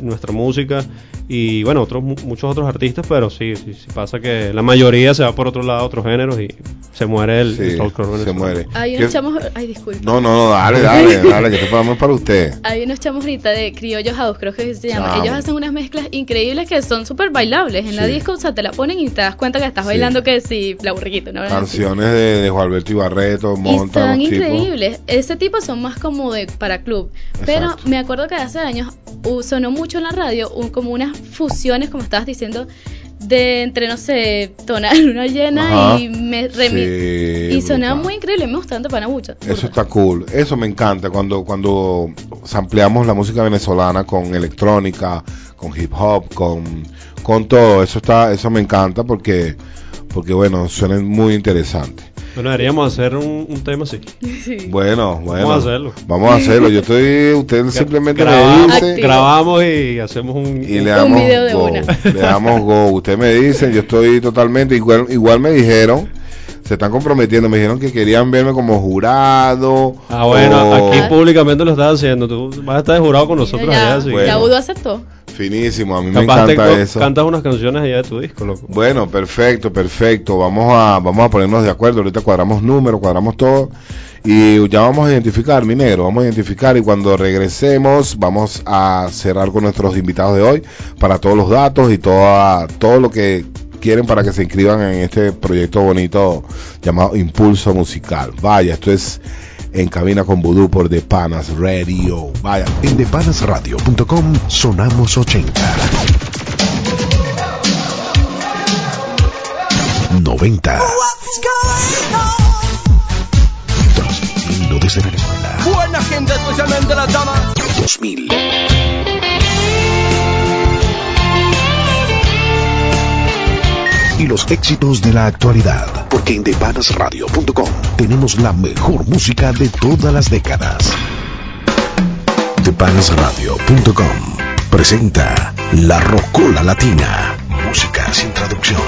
nuestra música y bueno, otros mu- muchos otros artistas, pero sí, sí, sí pasa que la mayoría se va por otro lado, otros géneros y se muere el, Sí, el se muere. Hay ¿Qué- unos chamos, ay disculpa. No, no, no, dale, dale, dale, que este programa es para usted. Hay unos chamos ahorita de Criollo House, creo que se llama. Chamo. Ellos hacen unas mezclas increíbles que son súper bailables. En la Sí. disco, o sea, te la ponen y te das cuenta que estás Sí. bailando que sí, la burriquito, ¿no? Canciones de, de Juan Alberto Ibarreto, Y montan están increíbles. Ese tipo son más como de para club. Pero Exacto. me acuerdo que hace años uh, sonó mucho en la radio un- como unas fusiones, como estabas diciendo, de entre, no sé, tonar luna llena Ajá. y me Sí, Y sonaba brutal. muy increíble. Me gusta tanto para mucho. Eso está cool. Eso me encanta cuando cuando ampliamos la música venezolana con electrónica, con hip hop, con con todo. Eso está eso me encanta porque porque bueno, suena muy interesante. Bueno, deberíamos hacer un, un tema así. Sí. Bueno, bueno. a hacerlo. Vamos a hacerlo. Yo estoy usted simplemente me grabamos, dice grabamos y hacemos un, y un- video de go. una. Le damos go. Usted me dice, yo estoy totalmente igual igual me dijeron se están comprometiendo, me dijeron que querían verme como jurado. Ah, bueno, o- aquí públicamente lo estás haciendo. Tú vas a estar de jurado con nosotros ya, allá. así Bueno. ya Udo aceptó. Finísimo, a mí me Capaz encanta eso. cantas unas canciones allá de tu disco, loco. Bueno, perfecto, perfecto. Vamos a, vamos a ponernos de acuerdo. Ahorita cuadramos números, cuadramos todo. Y ya vamos a identificar, mi negro. Vamos a identificar. Y cuando regresemos, vamos a cerrar con nuestros invitados de hoy para todos los datos y toda, todo lo que quieren para que se inscriban en este proyecto bonito llamado Impulso Musical. Vaya, esto es en cabina con Vudú por The Panas Radio. Vaya. En depanasradio.com sonamos 80. 90. Transmitiendo desde Venezuela. Buena gente, especialmente las damas. 2000. Y los éxitos de la actualidad. Porque en depanasradio.com tenemos la mejor música de todas las décadas. Depanasradio.com presenta La Rocola Latina. Música sin traducción.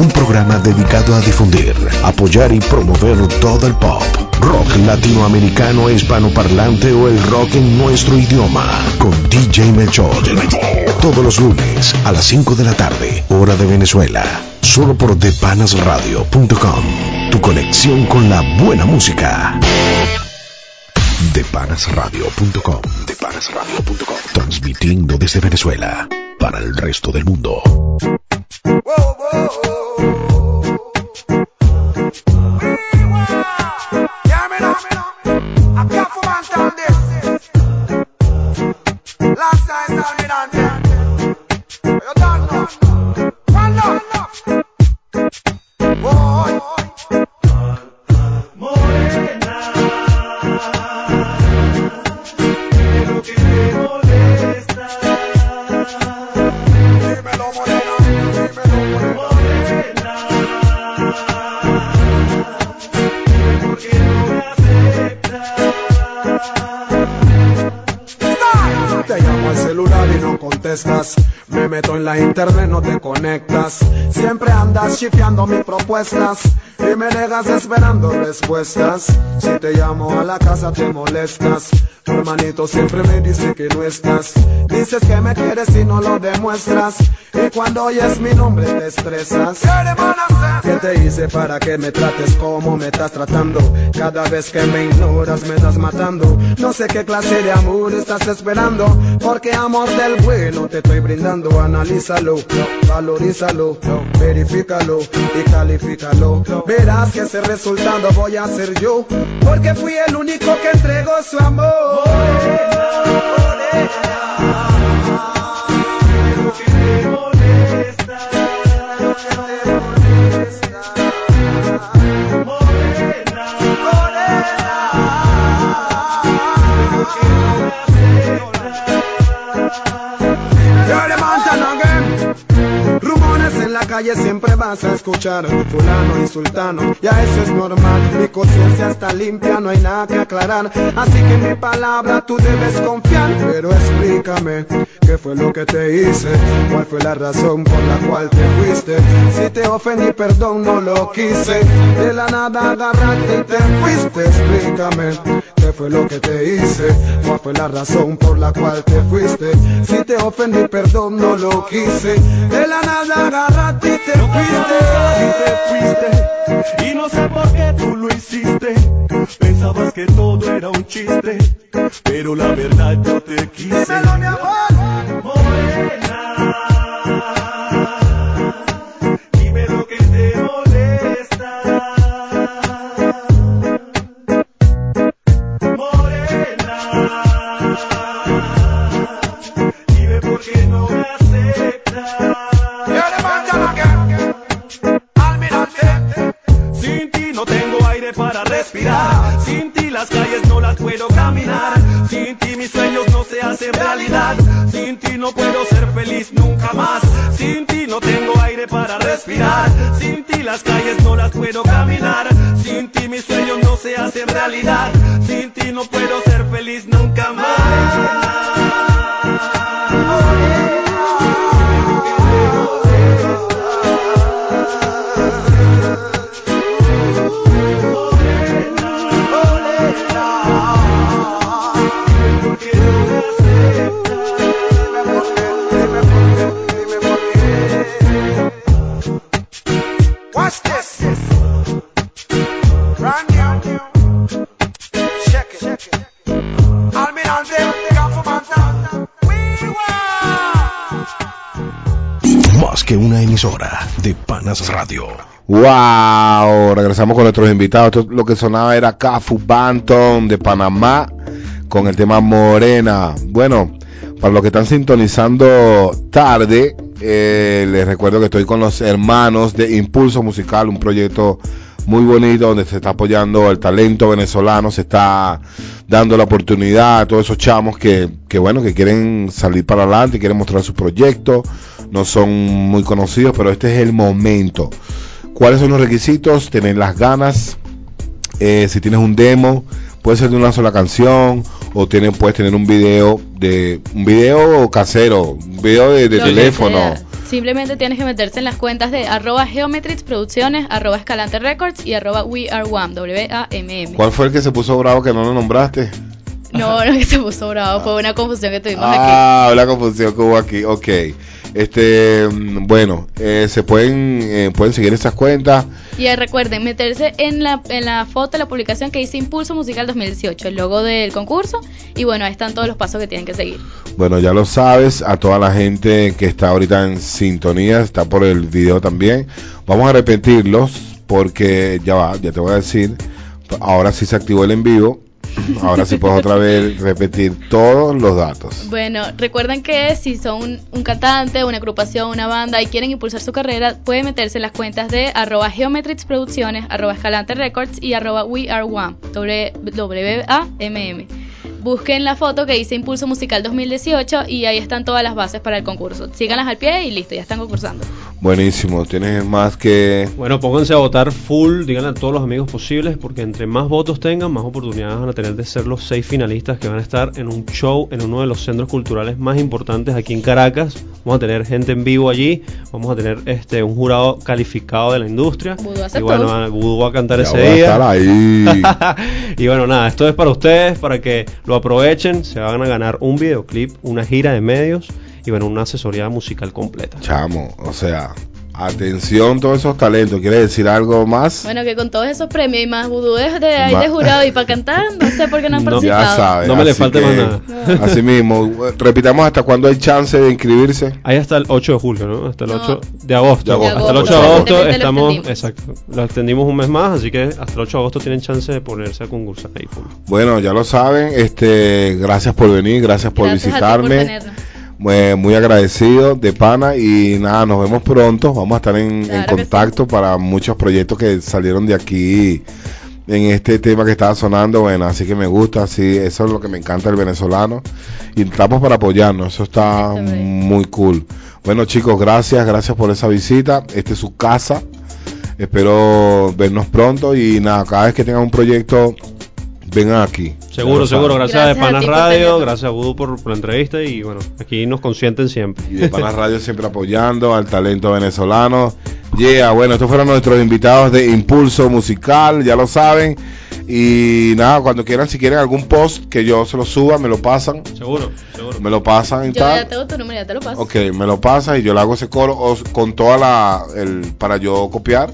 Un programa dedicado a difundir, apoyar y promover todo el pop, rock latinoamericano hispanoparlante o el rock en nuestro idioma. Con DJ Melchor. Todos los lunes a las 5 de la tarde, hora de Venezuela. Solo por depanasradio.com. Tu conexión con la buena música. Depanasradio.com. Depanasradio.com. Transmitiendo desde Venezuela para el resto del mundo. En la internet, no te conectas. Siempre andas chifiando mis propuestas y me dejas esperando respuestas. Si te llamo a la casa te molestas. Tu hermanito siempre me dice que no estás. Dices que me quieres y no lo demuestras. Y cuando oyes mi nombre te estresas. ¿Qué te hice para que me trates como me estás tratando? Cada vez que me ignoras me estás matando. No sé qué clase de amor estás esperando. Porque amor del bueno te estoy brindando. Analízalo, valorízalo, verifícalo y califícalo. Verás que ese resultado voy a ser yo. Porque fui el único que entregó su amor. En la calle siempre vas a escuchar Fulano y sultano, ya eso es normal Mi conciencia está limpia, no hay nada que aclarar Así que mi palabra tú debes confiar Pero explícame, ¿qué fue lo que te hice? ¿Cuál fue la razón por la cual te fuiste? Si te ofendí, perdón, no lo quise De la nada agarraste y te fuiste Explícame ¿Qué fue lo que te hice? ¿Cuál fue la razón por la cual te fuiste? Si te ofendí, perdón, no lo quise. De la nada agarraste y te fuiste. Y te fuiste y no sé por qué tú lo hiciste. Pensabas que todo era un chiste, pero la verdad yo te quise. Mi amor. Morena, para respirar. Sin ti las calles no las puedo caminar. Sin ti mis sueños no se hacen realidad. Sin ti no puedo ser feliz nunca más. Sin ti no tengo aire para respirar. Sin ti las calles no las puedo caminar. Sin ti mis sueños no se hacen realidad. Sin ti no puedo emisora de Panas Radio. Wow, regresamos con nuestros invitados. Esto, lo que sonaba era Cafu Banton de Panamá con el tema Morena. Bueno, para los que están sintonizando tarde, eh, les recuerdo que estoy con los hermanos de Impulso Musical, un proyecto muy bonito donde se está apoyando el talento venezolano, se está dando la oportunidad a todos esos chamos que, que bueno, que quieren salir para adelante, quieren mostrar su proyecto, no son muy conocidos, pero este es el momento. ¿Cuáles son los requisitos? Tener las ganas, eh, si tienes un demo, puede ser de una sola canción o tienen, puedes tener un video de un video casero, un video de, de teléfono. Simplemente tienes que meterse en las cuentas de arroba Producciones, arroba Escalante Records y arroba We Are One, W-A-M-M. ¿Cuál fue el que se puso bravo que no lo nombraste? No, no que se puso bravo, fue una confusión que tuvimos aquí. Ah, la confusión que hubo aquí. Ok. Este, mm, bueno, eh, se pueden eh, pueden seguir estas cuentas. Y eh, recuerden meterse en la, en la foto de la publicación que dice Impulso Musical 2018, el logo del concurso. Y bueno, ahí están todos los pasos que tienen que seguir. Bueno, ya lo sabes, a toda la gente que está ahorita en sintonía, está por el video también. Vamos a repetirlos porque ya va, ya te voy a decir. Ahora sí se activó el en vivo. Ahora sí puedes otra vez repetir todos los datos. Bueno, recuerden que si son un, cantante, una agrupación, una banda y quieren impulsar su carrera, pueden meterse en las cuentas de arroba Producciones, arroba Escalante Records y arroba We Are One, W-A-M-M. Busquen la foto que dice Impulso Musical 2018 y ahí están todas las bases para el concurso. Síganlas al pie y listo, ya están concursando. Buenísimo. Tienes más que. Bueno, pónganse a votar full, díganle a todos los amigos posibles, porque entre más votos tengan, más oportunidades van a tener de ser los seis finalistas que van a estar en un show en uno de los centros culturales más importantes aquí en Caracas. Vamos a tener gente en vivo allí, vamos a tener este un jurado calificado de la industria. Vudú y bueno, Vudú va a cantar Ya ese voy a día. estar ahí. y bueno, nada, esto es para ustedes, para que lo aprovechen. Se van a ganar un videoclip, una gira de medios y bueno, una asesoría musical completa. Chamo, o sea, atención todos esos talentos. ¿Quieres decir algo más? Bueno, que con todos esos premios y más vudú de, de ahí de jurado y para cantar, no sé por qué no han No, participado. ya sabes. No me le así falte que- más nada. Así mismo, repitamos hasta cuándo hay chance de inscribirse. Ahí hasta el 8 de julio, ¿no? Hasta el No. 8 de agosto. De agosto. Hasta el 8 de agosto. lo estamos, extendimos. exacto, lo extendimos un mes más, así que hasta el 8 de agosto tienen chance de ponerse a concursar ahí. Bueno, ya lo saben. Este, gracias por venir, gracias por Gracias a ti por visitarme. Muy, muy agradecido de pana y nada, nos vemos pronto. Vamos a estar en, Claro en que contacto para muchos proyectos que salieron de aquí en este tema que estaba sonando. Bueno, así que me gusta, sí, eso es lo que me encanta del venezolano. Y estamos para apoyarnos, eso está muy cool. Bueno chicos, gracias, gracias por esa visita. Esta es su casa. Espero vernos pronto y nada, cada vez que tengan un proyecto, vengan aquí. Seguro, seguro. Gracias, Gracias a Panas Radio, gracias a Voodoo por, por la entrevista y bueno, aquí nos consienten siempre. Y de Panas Radio siempre apoyando al talento venezolano. Yeah, bueno, estos fueron nuestros invitados de Impulso Musical, ya lo saben. Y nada, cuando quieran, si quieren algún post que yo se lo suba, me lo pasan. Seguro, seguro. Me lo pasan y Yo ya tal. tengo tu número, ya te lo paso. Ok, me lo pasa y yo le hago ese coro con toda la. El, para yo copiar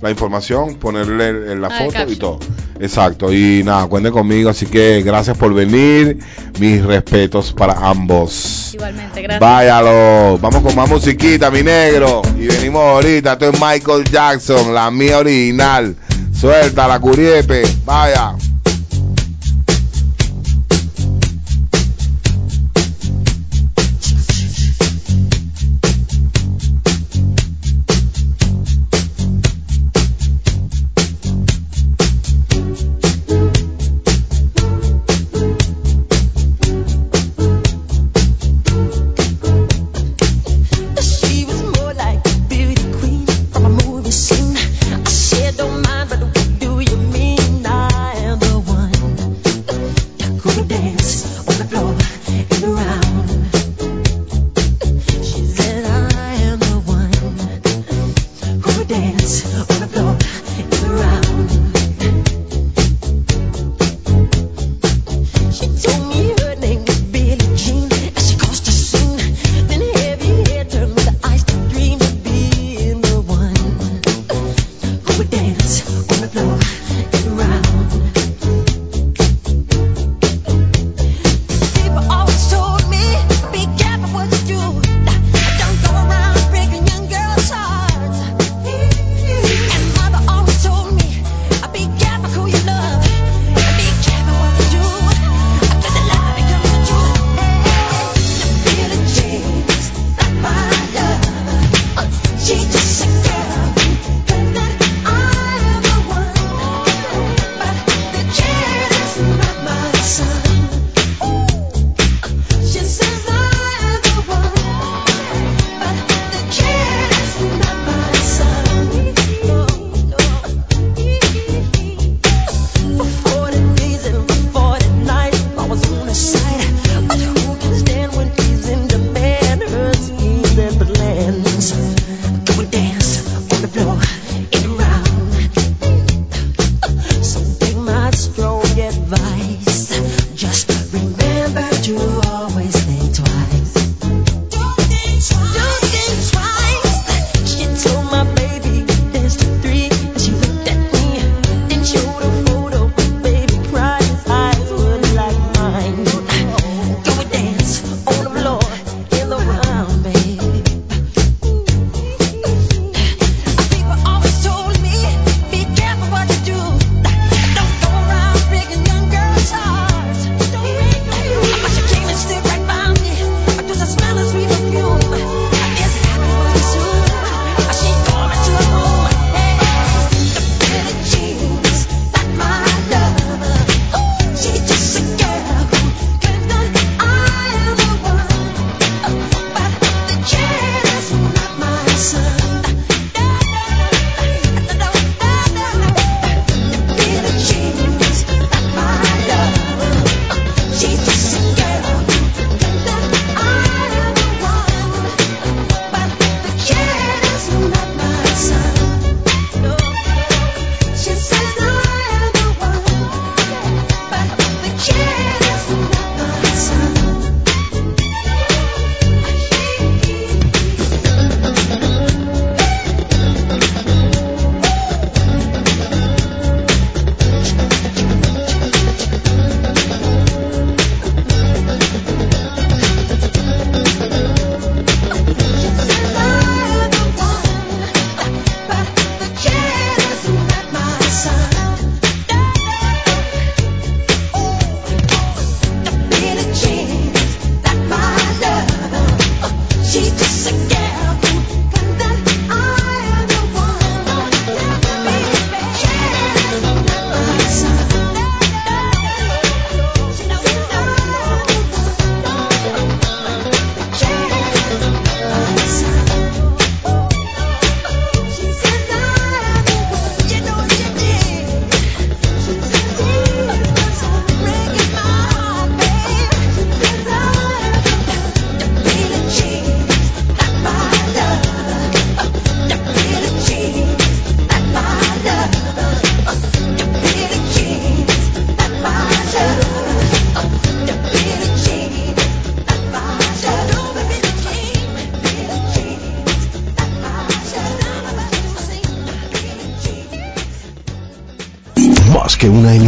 la información, ponerle el- el- la Ah, foto y todo. Exacto. Y nada, cuenten conmigo. Así que gracias por venir. Mis respetos para ambos. Igualmente, gracias. Váyalo, vamos con más musiquita, mi negro. Y venimos ahorita, esto es Michael Jackson, la mía original. Suelta la curiepe, vaya.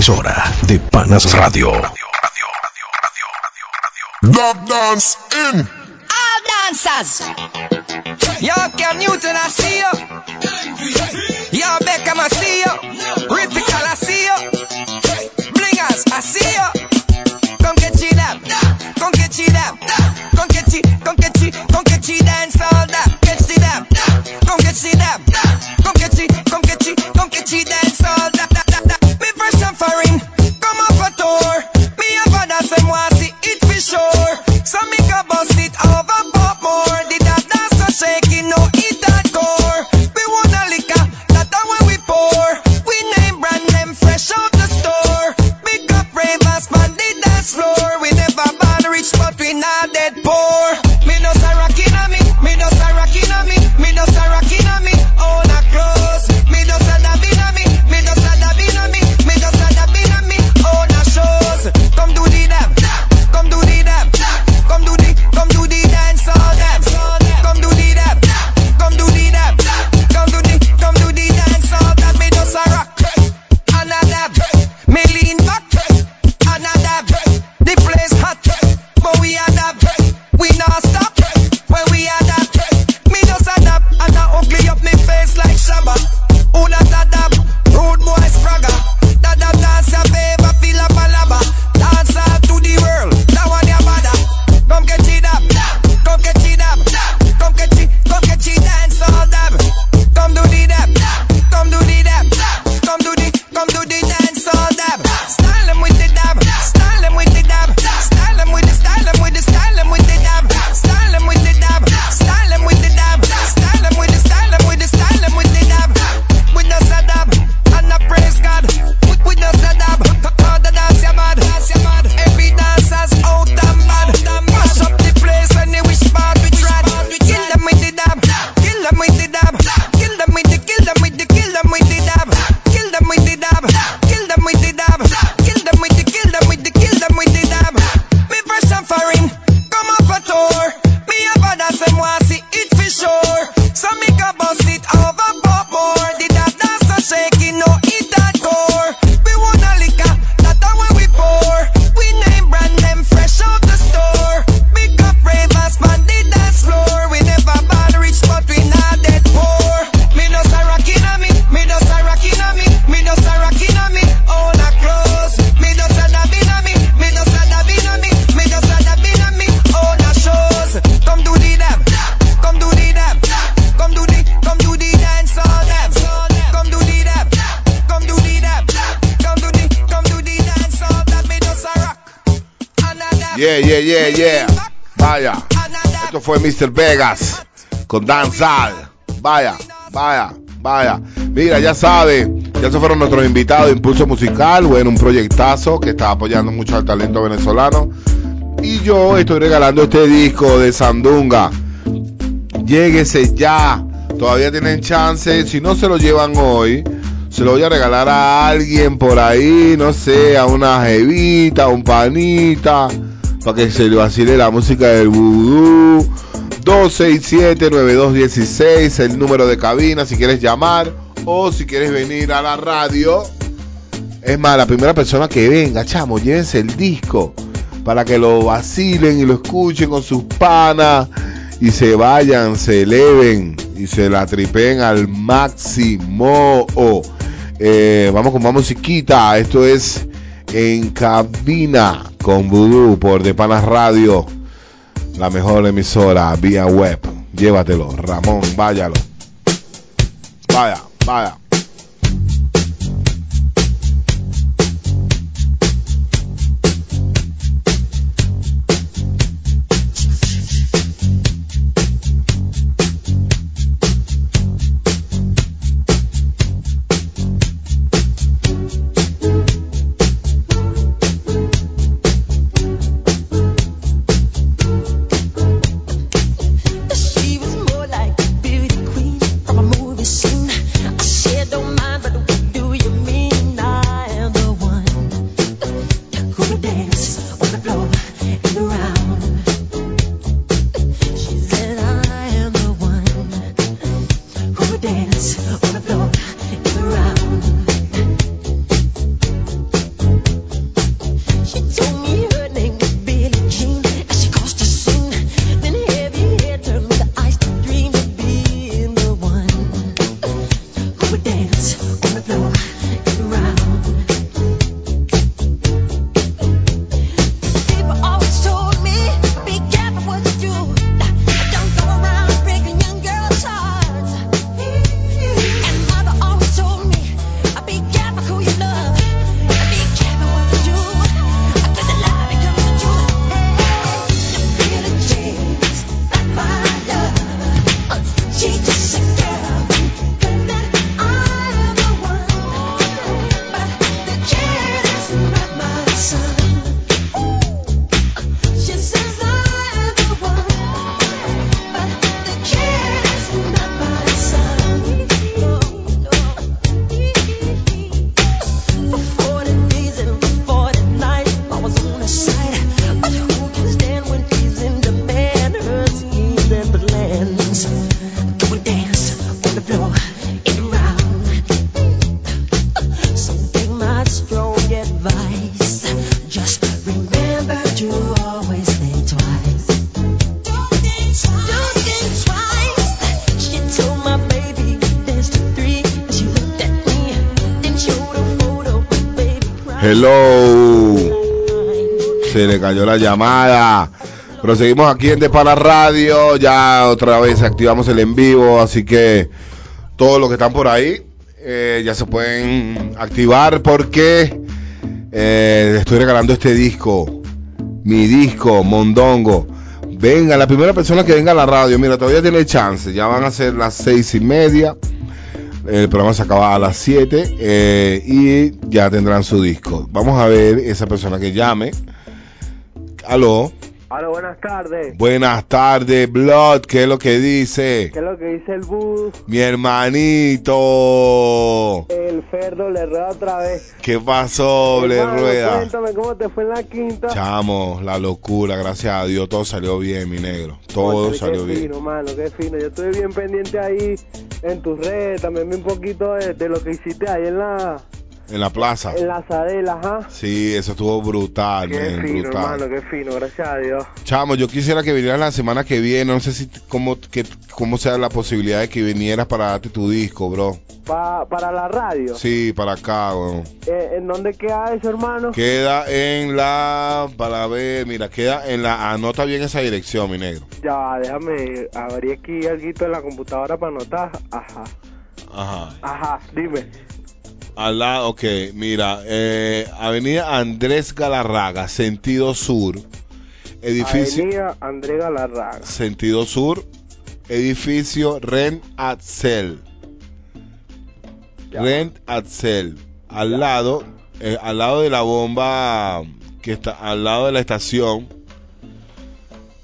emisora de Panas Radio. Mr. Vegas con Danzal. Vaya, vaya, vaya. Mira, ya sabe, ya se fueron nuestros invitados. de Impulso musical, bueno, un proyectazo que está apoyando mucho al talento venezolano. Y yo estoy regalando este disco de Sandunga. Lléguese ya. Todavía tienen chance. Si no se lo llevan hoy, se lo voy a regalar a alguien por ahí, no sé, a una jevita, a un panita, para que se le vacile la música del vudú 267-9216, el número de cabina, si quieres llamar o si quieres venir a la radio. Es más, la primera persona que venga, chamo, llévense el disco para que lo vacilen y lo escuchen con sus panas y se vayan, se eleven y se la tripen al máximo. Eh, vamos con más musiquita. Esto es En Cabina con Vudú por De Panas Radio la mejor emisora vía web. Llévatelo, Ramón, váyalo. Vaya, vaya. Cayó la llamada. Pero seguimos aquí en De Para Radio. Ya otra vez activamos el en vivo. Así que todos los que están por ahí eh, ya se pueden activar porque eh, estoy regalando este disco. Mi disco, Mondongo. Venga, la primera persona que venga a la radio, mira, todavía tiene chance. Ya van a ser las seis y media. El programa se acaba a las 7 eh, y ya tendrán su disco. Vamos a ver esa persona que llame. Aló. Hola, buenas tardes. Buenas tardes, Blood. ¿Qué es lo que dice? ¿Qué es lo que dice el bus? Mi hermanito. El Ferdo le rueda otra vez. ¿Qué pasó, Le Rueda? Cuéntame cómo te fue en la quinta. Chamo, la locura, gracias a Dios, todo salió bien, mi negro. Todo salió qué bien. fino, mano, qué fino. Yo estuve bien pendiente ahí en tus redes. También vi un poquito de, de lo que hiciste ahí en la, En la plaza. en la Zarela, ajá. Sí, eso estuvo brutal, Qué fino, brutal. hermano, qué fino, gracias a Dios. Chamo, yo quisiera que vinieras la semana que viene. No sé si cómo, que, cómo sea la posibilidad de que vinieras para darte tu disco, bro. Pa- para la radio. Sí, para acá, weón. Eh, ¿En dónde queda eso, hermano? Queda en la. Para ver, mira, queda en la. Anota bien esa dirección, mi negro. Ya, déjame abrir aquí algo en la computadora para anotar. Ajá, Ajá. ajá, dime. Al lado, ok, mira, eh, Avenida Andrés Galarraga, sentido sur. Edificio. Avenida André Galarraga. Sentido sur. Edificio Ren Axel. Ya. Rent Axel. Al lado, eh, al lado de la bomba que está al lado de la estación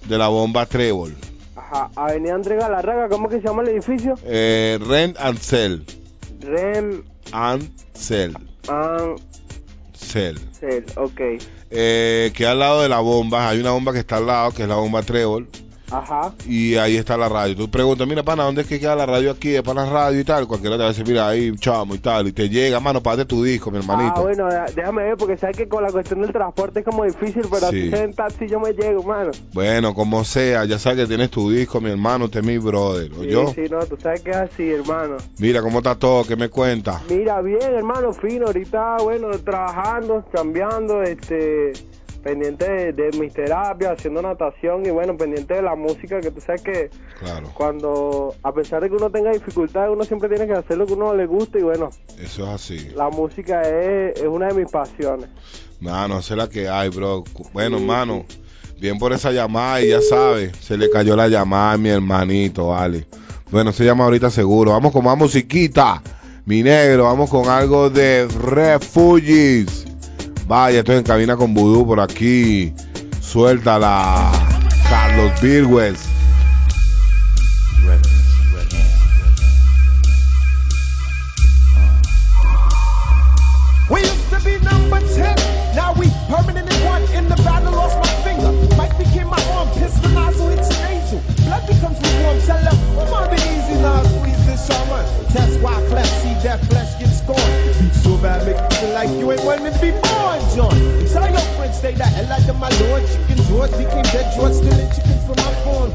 de la bomba Trébol. Ajá, Avenida André Galarraga, ¿cómo que se llama el edificio? Eh, Rent Axel. Rem Ansel. Cel. Ansel, ok. Eh, que al lado de la bomba, hay una bomba que está al lado, que es la bomba Trébol, Ajá, y ahí está la radio. Tú preguntas, mira, pana, ¿dónde es que queda la radio aquí? Es para la radio y tal. Cualquiera te va a decir, mira, ahí, chamo y tal. Y te llega, mano, párate tu disco, mi hermanito. Ah, bueno, dé- déjame ver, porque sabes que con la cuestión del transporte es como difícil, pero Sí. así sea en taxi yo me llego, mano. Bueno, como sea, ya sabes que tienes tu disco, mi hermano, usted es mi brother. Sí, yo sí, no, tú sabes que es así, hermano. Mira cómo está todo, ¿qué me cuenta? Mira, bien, hermano, fino, ahorita, bueno, trabajando, cambiando, este, pendiente de, de mis terapias, haciendo natación y bueno, pendiente de la música, que tú sabes que Claro, cuando, a pesar de que uno tenga dificultades, uno siempre tiene que hacer lo que uno le gusta y bueno, eso es así. la música es, es una de mis pasiones. Mano, esa es la que hay, bro. Bueno, hermano, bien por esa llamada y ya sabes, se le cayó la llamada a mi hermanito, vale. Bueno, se llama ahorita seguro. Vamos con más musiquita, mi negro. Vamos con algo de Refugis. Vaya, estoy en cabina con Vudú por aquí. Suéltala, Carlos Virgües. Became dead stealing chickens from my farm.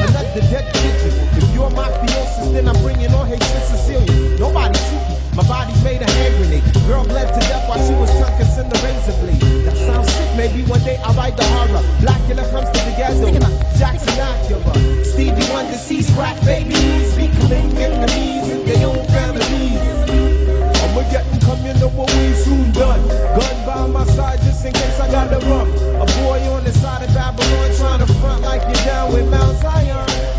Another dead pigeon. If you're mafiosis, then I'm bringing on hatred Sicilian. Nobody me. My body made a hand grenade. Girl bled to death while she was tongue in the razor blade. That sounds sick. Maybe one day I'll write the horror. Black Blackula comes to the ghetto. Jackson Acura. Stevie Wonder sees crack babies. Becoming enemies in their own families. Come, you know what we soon done. Gun by my side just in case I gotta run. A boy on the side of Babylon trying to front like you're down with Mount Zion.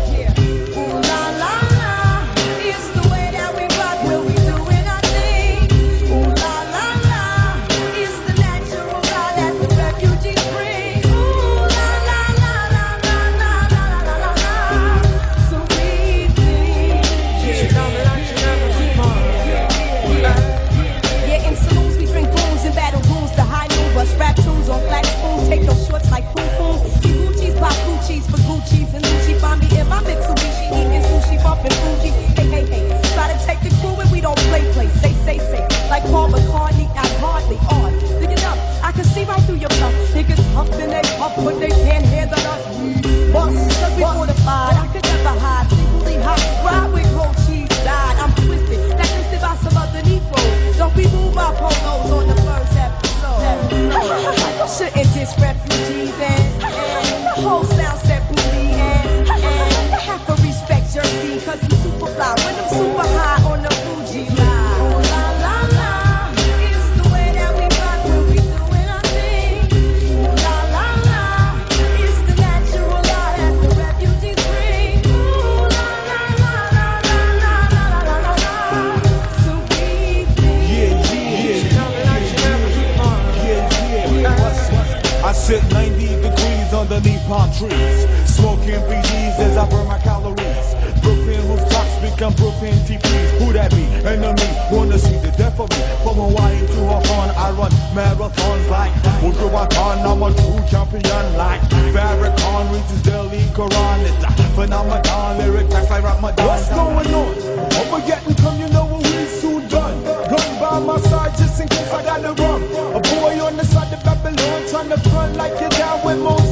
Palm trees, smoking BGs as I burn my calories. Brooklyn rooftops become Brooklyn TPs. Who that be? Enemy wanna see the death of me. From Hawaii to Hawthorne, I run marathons like Wujuwakan. I'm a true champion like Farrakhan reaches Delhi Quran. It's a phenomenon, lyric tracks like Ramadan. What's going on? Over getting come, you know what we soon done. Gun by my side just in case I gotta run. A boy on the side of Babylon trying to front like you're down with Mosiah.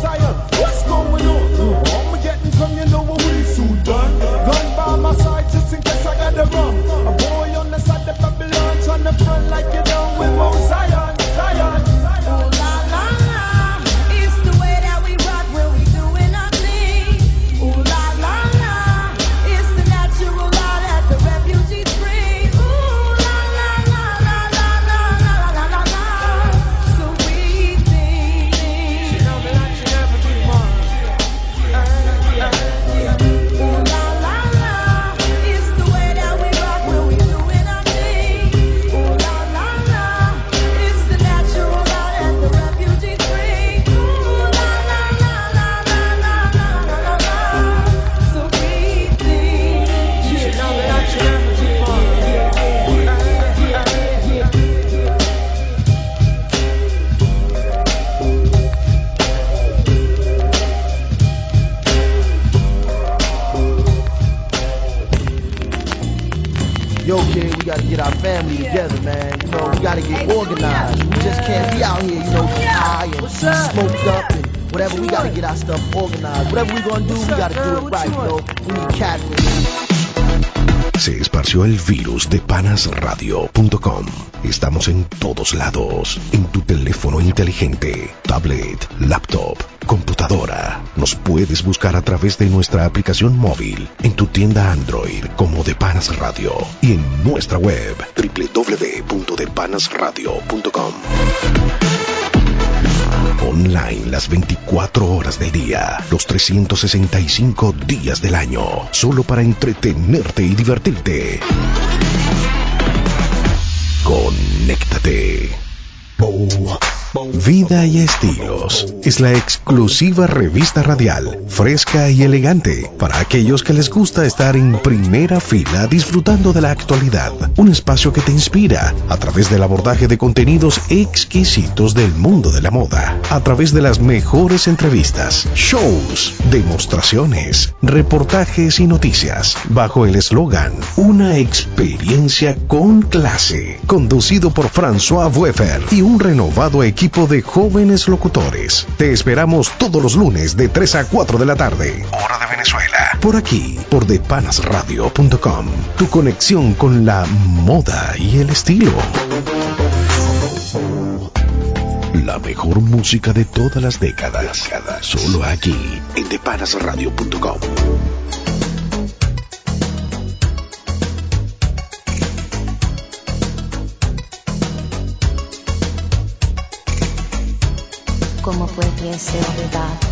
Together, man. You know, we gotta get organized. We just can't be out here, you know, high and smoked up and whatever. We gotta get our stuff organized. Whatever we gonna do, we gotta do it right, you know. We need. Se esparció el virus de panasradio.com. Estamos en todos lados. En tu teléfono inteligente, tablet, laptop, computadora. Nos puedes buscar a través de nuestra aplicación móvil, en tu tienda Android como de Panas Radio y en nuestra web www.depanasradio.com. Online las 24 horas del día, los 365 días del año, solo para entretenerte y divertirte. Conéctate. Vida y Estilos es la exclusiva revista radial, fresca y elegante para aquellos que les gusta estar en primera fila disfrutando de la actualidad. Un espacio que te inspira a través del abordaje de contenidos exquisitos del mundo de la moda, a través de las mejores entrevistas, shows, demostraciones, reportajes y noticias, bajo el eslogan Una experiencia con clase, conducido por François Weffer y un renovado equipo de jóvenes locutores. Te esperamos todos los lunes de 3 a 4 de la tarde, hora de Venezuela. Por aquí, por depanasradio.com, tu conexión con la moda y el estilo. La mejor música de todas las décadas, solo aquí, en depanasradio.com. Como fue que verdade?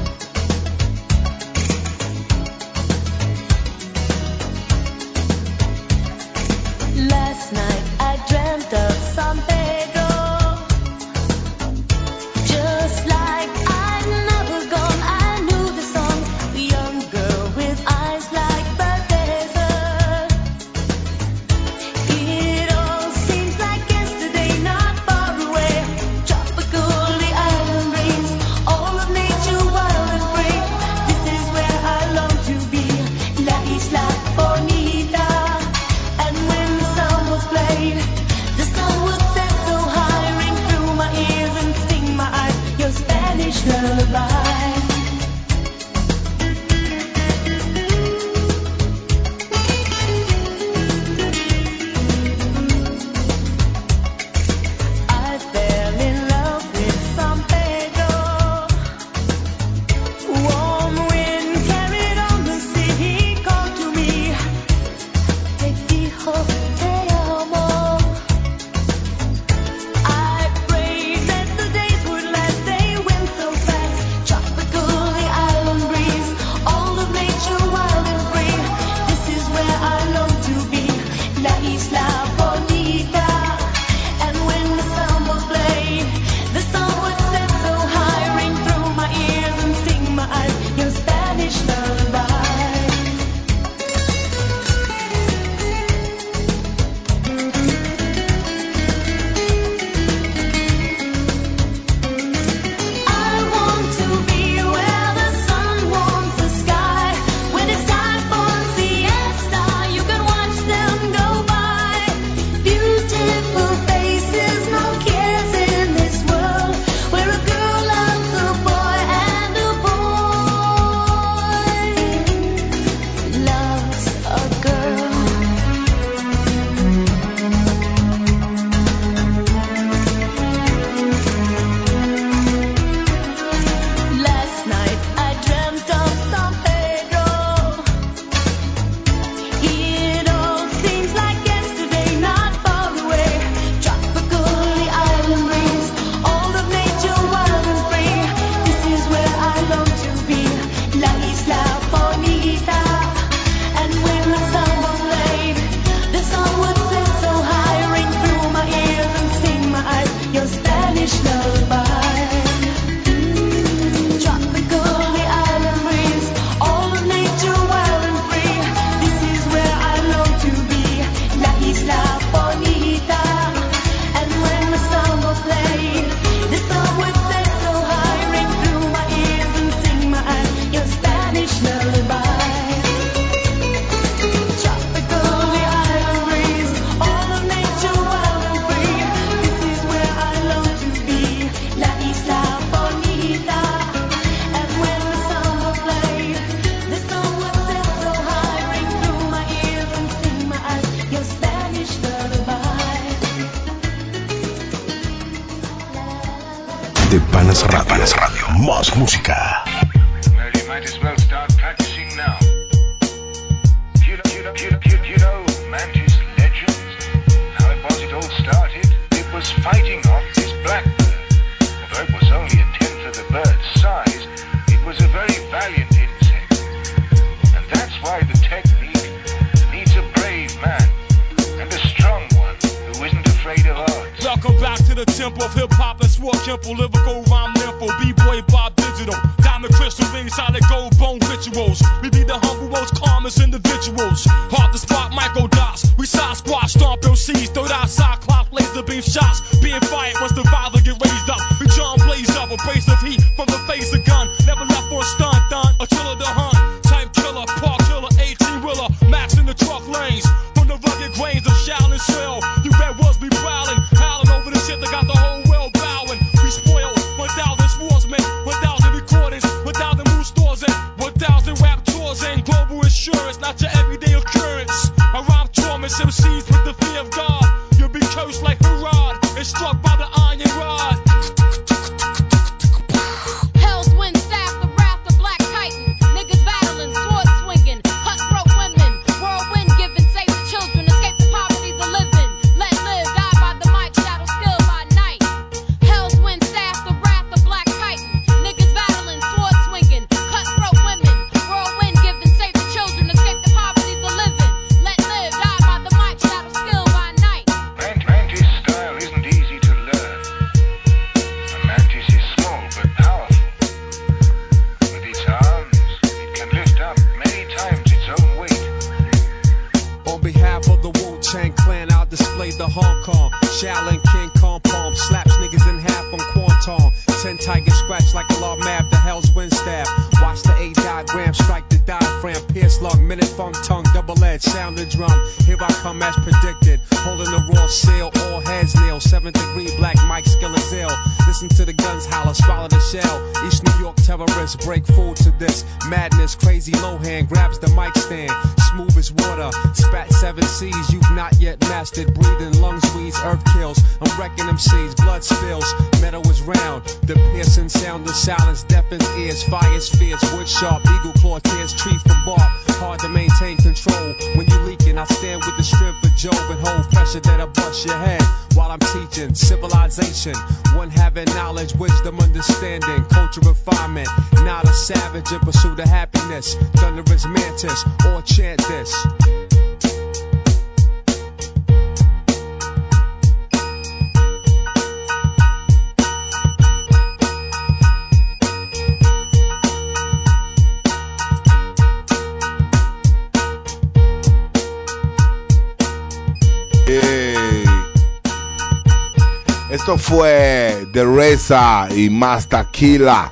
y Más Tequila,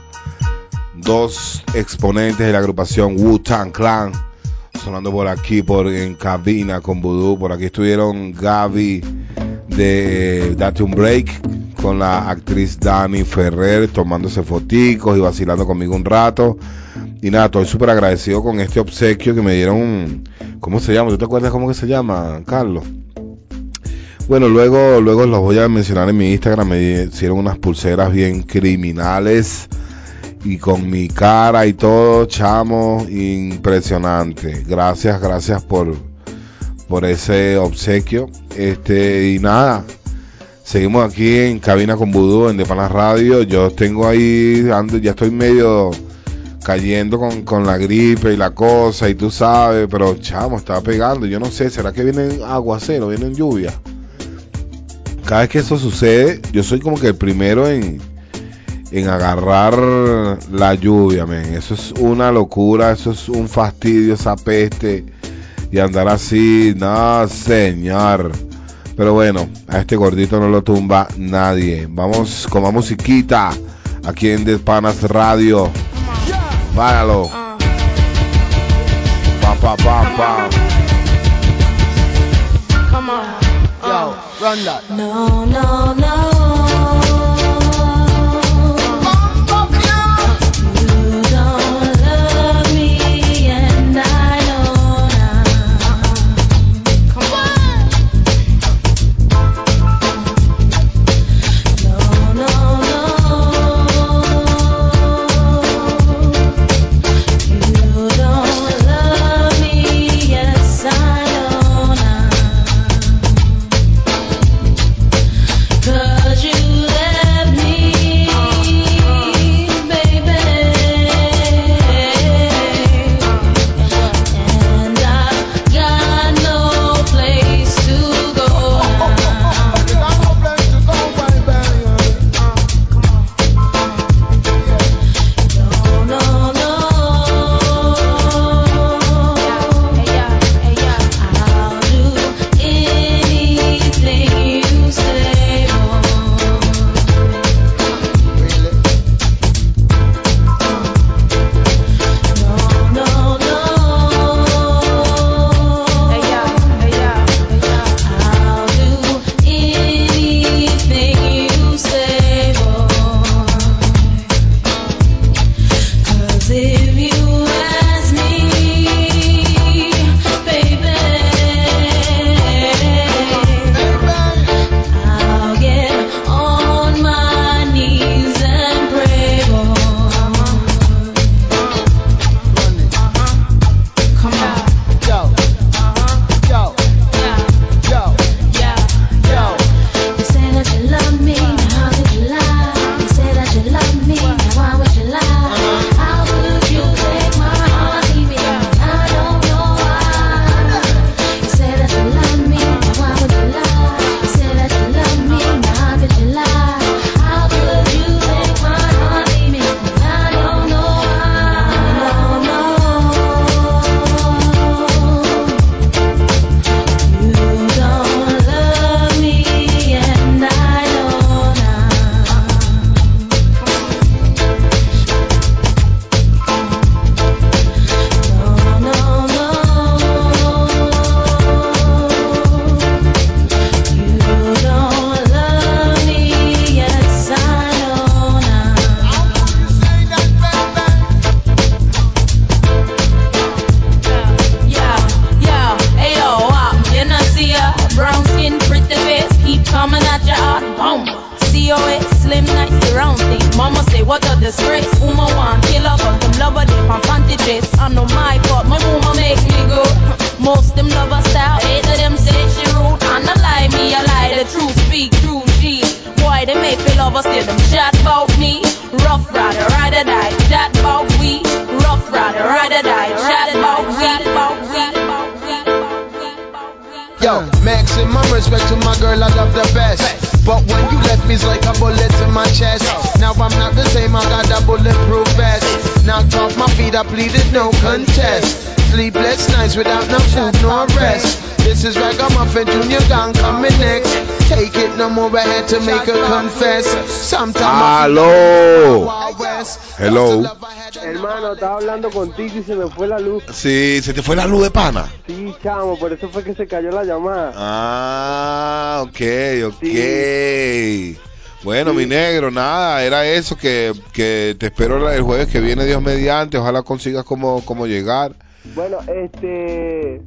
dos exponentes de la agrupación Wu-Tang Clan, sonando por aquí, por en cabina con Voodoo. Por aquí estuvieron Gaby de eh, Date un Break con la actriz Dani Ferrer tomándose foticos y vacilando conmigo un rato. Y nada, estoy súper agradecido con este obsequio que me dieron. ¿Cómo se llama? ¿Tú te acuerdas cómo que se llama, Carlos? Bueno, luego, luego los voy a mencionar en mi Instagram. Me hicieron unas pulseras bien criminales y con mi cara y todo, chamo, impresionante. Gracias, gracias por, por ese obsequio. Este, y nada, seguimos aquí en Cabina con Vudú, en Depanas Radio. Yo tengo ahí, ando, ya estoy medio cayendo con, con, la gripe y la cosa, y tú sabes, pero chamo, está pegando. Yo no sé, ¿será que vienen aguacero, vienen lluvia? cada vez que eso sucede, yo soy como que el primero en, en agarrar la lluvia, men. Eso es una locura, eso es un fastidio, esa peste. Y andar así, no, señor. Pero bueno, a este gordito no lo tumba nadie. Vamos con la musiquita aquí en Despanas Radio. Págalo. Pa, now. Run that. No, no, no. To make her confess. Aló. Hello. Hermano, estaba hablando contigo y se me fue la luz. Sí, se te fue la luz de pana. Sí, chamo, por eso fue que se cayó la llamada. Ah, ok, ok. Bueno, mi negro, nada, era eso que, que te espero el jueves que viene, Dios mediante. Ojalá consigas cómo, cómo llegar. Bueno, este.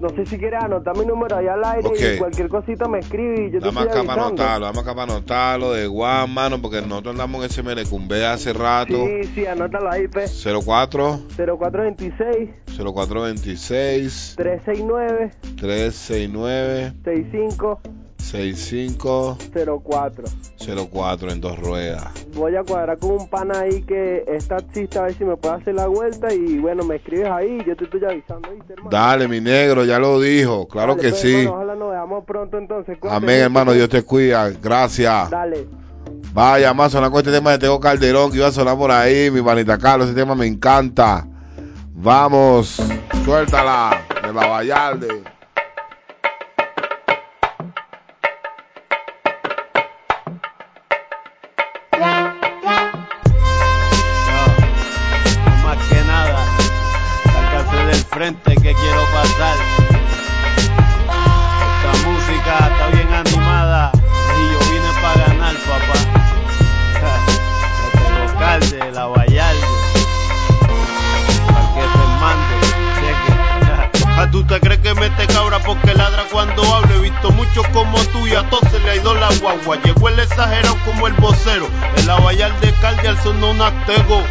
No sé si quieres anotar mi número ahí al aire Ok. y cualquier cosita me escribe y yo te estoy acá anotarlo, vamos acá para anotarlo de Guam, mano, porque nosotros andamos en ese melecumbe hace rato. Sí, sí, anótalo ahí, pe. 04 0426 0426 369 369 65 65 04. 04 en dos ruedas. Voy a cuadrar con un pana ahí que es taxista a ver si me puede hacer la vuelta y bueno, me escribes ahí yo te estoy avisando, ¿viste, hermano? Dale, mi negro, ya lo dijo, claro Dale, que pues, sí. hermano, ojalá nos veamos pronto entonces. Amén, hermano, Dios te cuida. Gracias. Dale. Vaya, más sonar con este tema de Tego Calderón que iba a sonar por ahí, mi panita Carlos, ese tema me encanta. Vamos, suéltala de la Vallarde. Frente que quiero pasar. Muchos como tú y a todos se le ha ido la guagua. Llegó el exagerado como el vocero. El Vallar de Calde al sonó un aztego.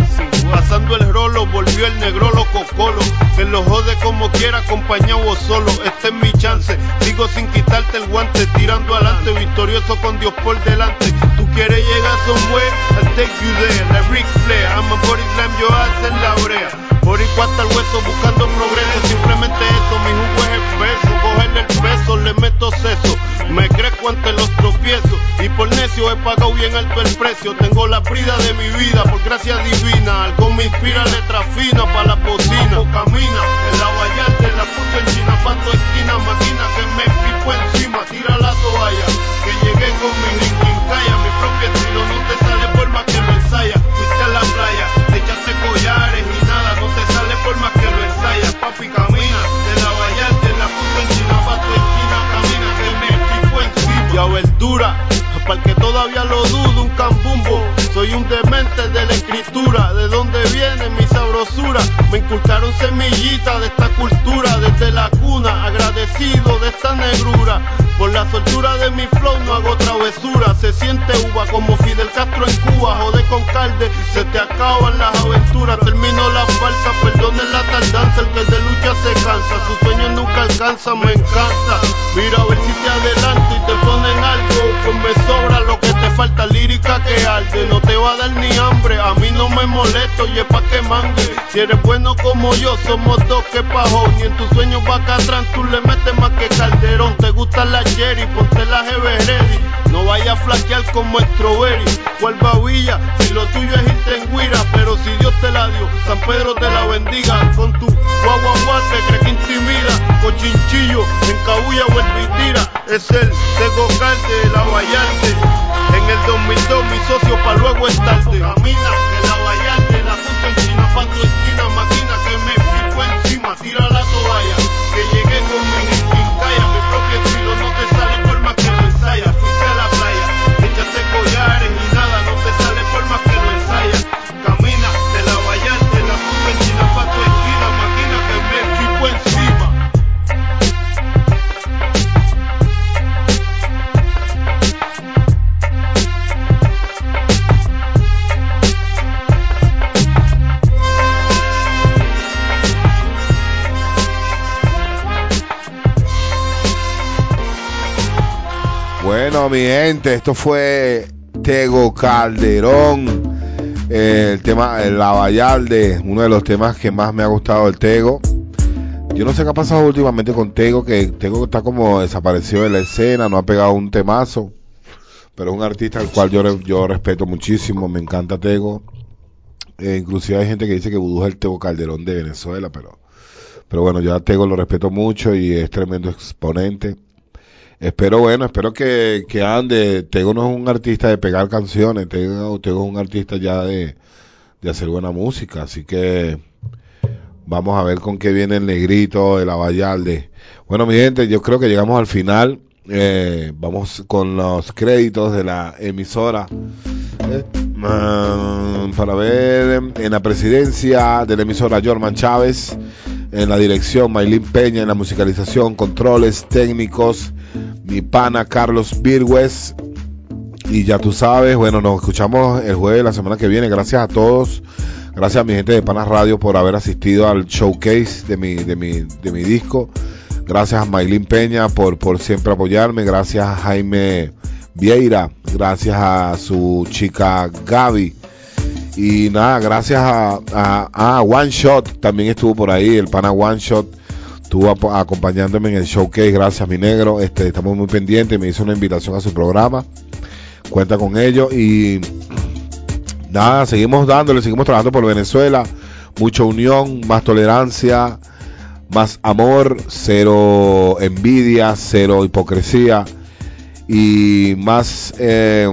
Pasando el rolo, volvió el negro loco colo. Que lo jode como quiera, acompañado o solo. Este es mi chance. Sigo sin quitarte el guante, tirando adelante, victorioso con Dios por delante. Tú quieres llegar somewhere, I'll take you there. La Ric Flair, I'm a body slam, yo hacer la brea. Boricua hasta el hueso buscando progreso, simplemente eso, mi jugo es espeso, cogerle el peso, le meto seso, me crezco ante los tropiezos. Y por necio he pagado bien alto el precio, tengo la brida de mi vida por gracia divina, algo me inspira letra fina para la bocina, camina, en la Vallarta, la puso en China, pato esquina, máquina que me pico encima, tira la toalla, que llegué con mi calla, mi propio estilo, no te sale papi camina, de la Vallarta, la puso en China, pato esquina, camina, que me pico encima, y a para que todavía lo dudo, un cambumbo, soy un demente de la escritura, de dónde viene mi sabrosura, me inculcaron semillita de esta cultura, desde la cuna, agradecido de esta negrura, por la soltura de mi flow no hago travesura, se siente uva como Fidel Castro en Cuba, jode con calde, se te acaban las aventuras, termino la falsa, perdonen la tardanza, el que de lucha se cansa, sus sueños nunca alcanzan, me encanta, mira a ver si te adelanto y te ponen algo, pues me sobra lo que falta, lírica que arde, no te va a dar ni hambre, a mí no me molesto y es pa' que mangue, si eres bueno como yo, somos dos que pajón, y en tus sueños atrás tú le metes más que calderón, te gusta la cherry, ponte la ready, no vaya a flaquear como strawberry, cual babilla, si lo tuyo es irte en guira, pero si Dios te la dio, San Pedro te la bendiga, con tu guagua guagua te cree que intimida, cochinchillo, en cabulla vuelve y tira, es el Calde, la Vallarte, en el 2002 mi socio pa' luego es tarde, camina, que la Vallarte la puso en China, pa' tu esquina, máquina que me pico encima, tira la Mi gente, esto fue Tego Calderón. Eh, el tema, el Lavallalde, uno de los temas que más me ha gustado del Tego. Yo no sé qué ha pasado últimamente con Tego, que Tego está como desaparecido de la escena, no ha pegado un temazo. Pero es un artista al cual yo, yo respeto muchísimo, me encanta Tego. Eh, inclusive hay gente que dice que Vudú es el Tego Calderón de Venezuela, pero, pero bueno, yo Tego lo respeto mucho y es tremendo exponente. Espero, bueno, espero que, que ande. Tego no es un artista de pegar canciones, es un artista ya de, de hacer buena música, así que vamos a ver con qué viene el negrito, el abayalde. Bueno, mi gente, yo creo que llegamos al final. Eh, vamos con los créditos de la emisora. Eh, mm, para ver en la presidencia de la emisora Jorman Chávez, en la dirección Maylin Peña, en la musicalización, controles técnicos, mi pana Carlos Virgües. Y ya tú sabes, bueno, nos escuchamos el jueves de la semana que viene. Gracias a todos. Gracias a mi gente de Panas Radio por haber asistido al showcase de mi, de mi, de mi disco. Gracias a Maylin Peña por, por siempre apoyarme. Gracias a Jaime Vieira. Gracias a su chica Gaby. Y nada, gracias a, a, a One Shot. También estuvo por ahí. El pana One Shot estuvo acompañándome en el showcase. Gracias, mi negro. Este, estamos muy pendientes. Me hizo una invitación a su programa. Cuenta con ello. Y nada, seguimos dándole, seguimos trabajando por Venezuela. Mucha unión, más tolerancia, más amor, cero envidia, cero hipocresía y más, eh,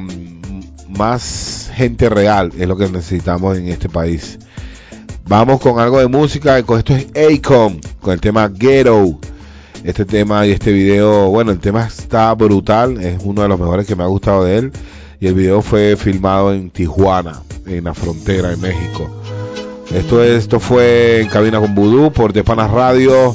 más gente real es lo que necesitamos en este país. Vamos con algo de música, esto es Acom, con el tema Ghetto. Este tema y este video, bueno, el tema está brutal, es uno de los mejores que me ha gustado de él. Y el video fue filmado en Tijuana, en la frontera de México. Esto, es- esto fue en Cabina con Vudú por De Panas Radio.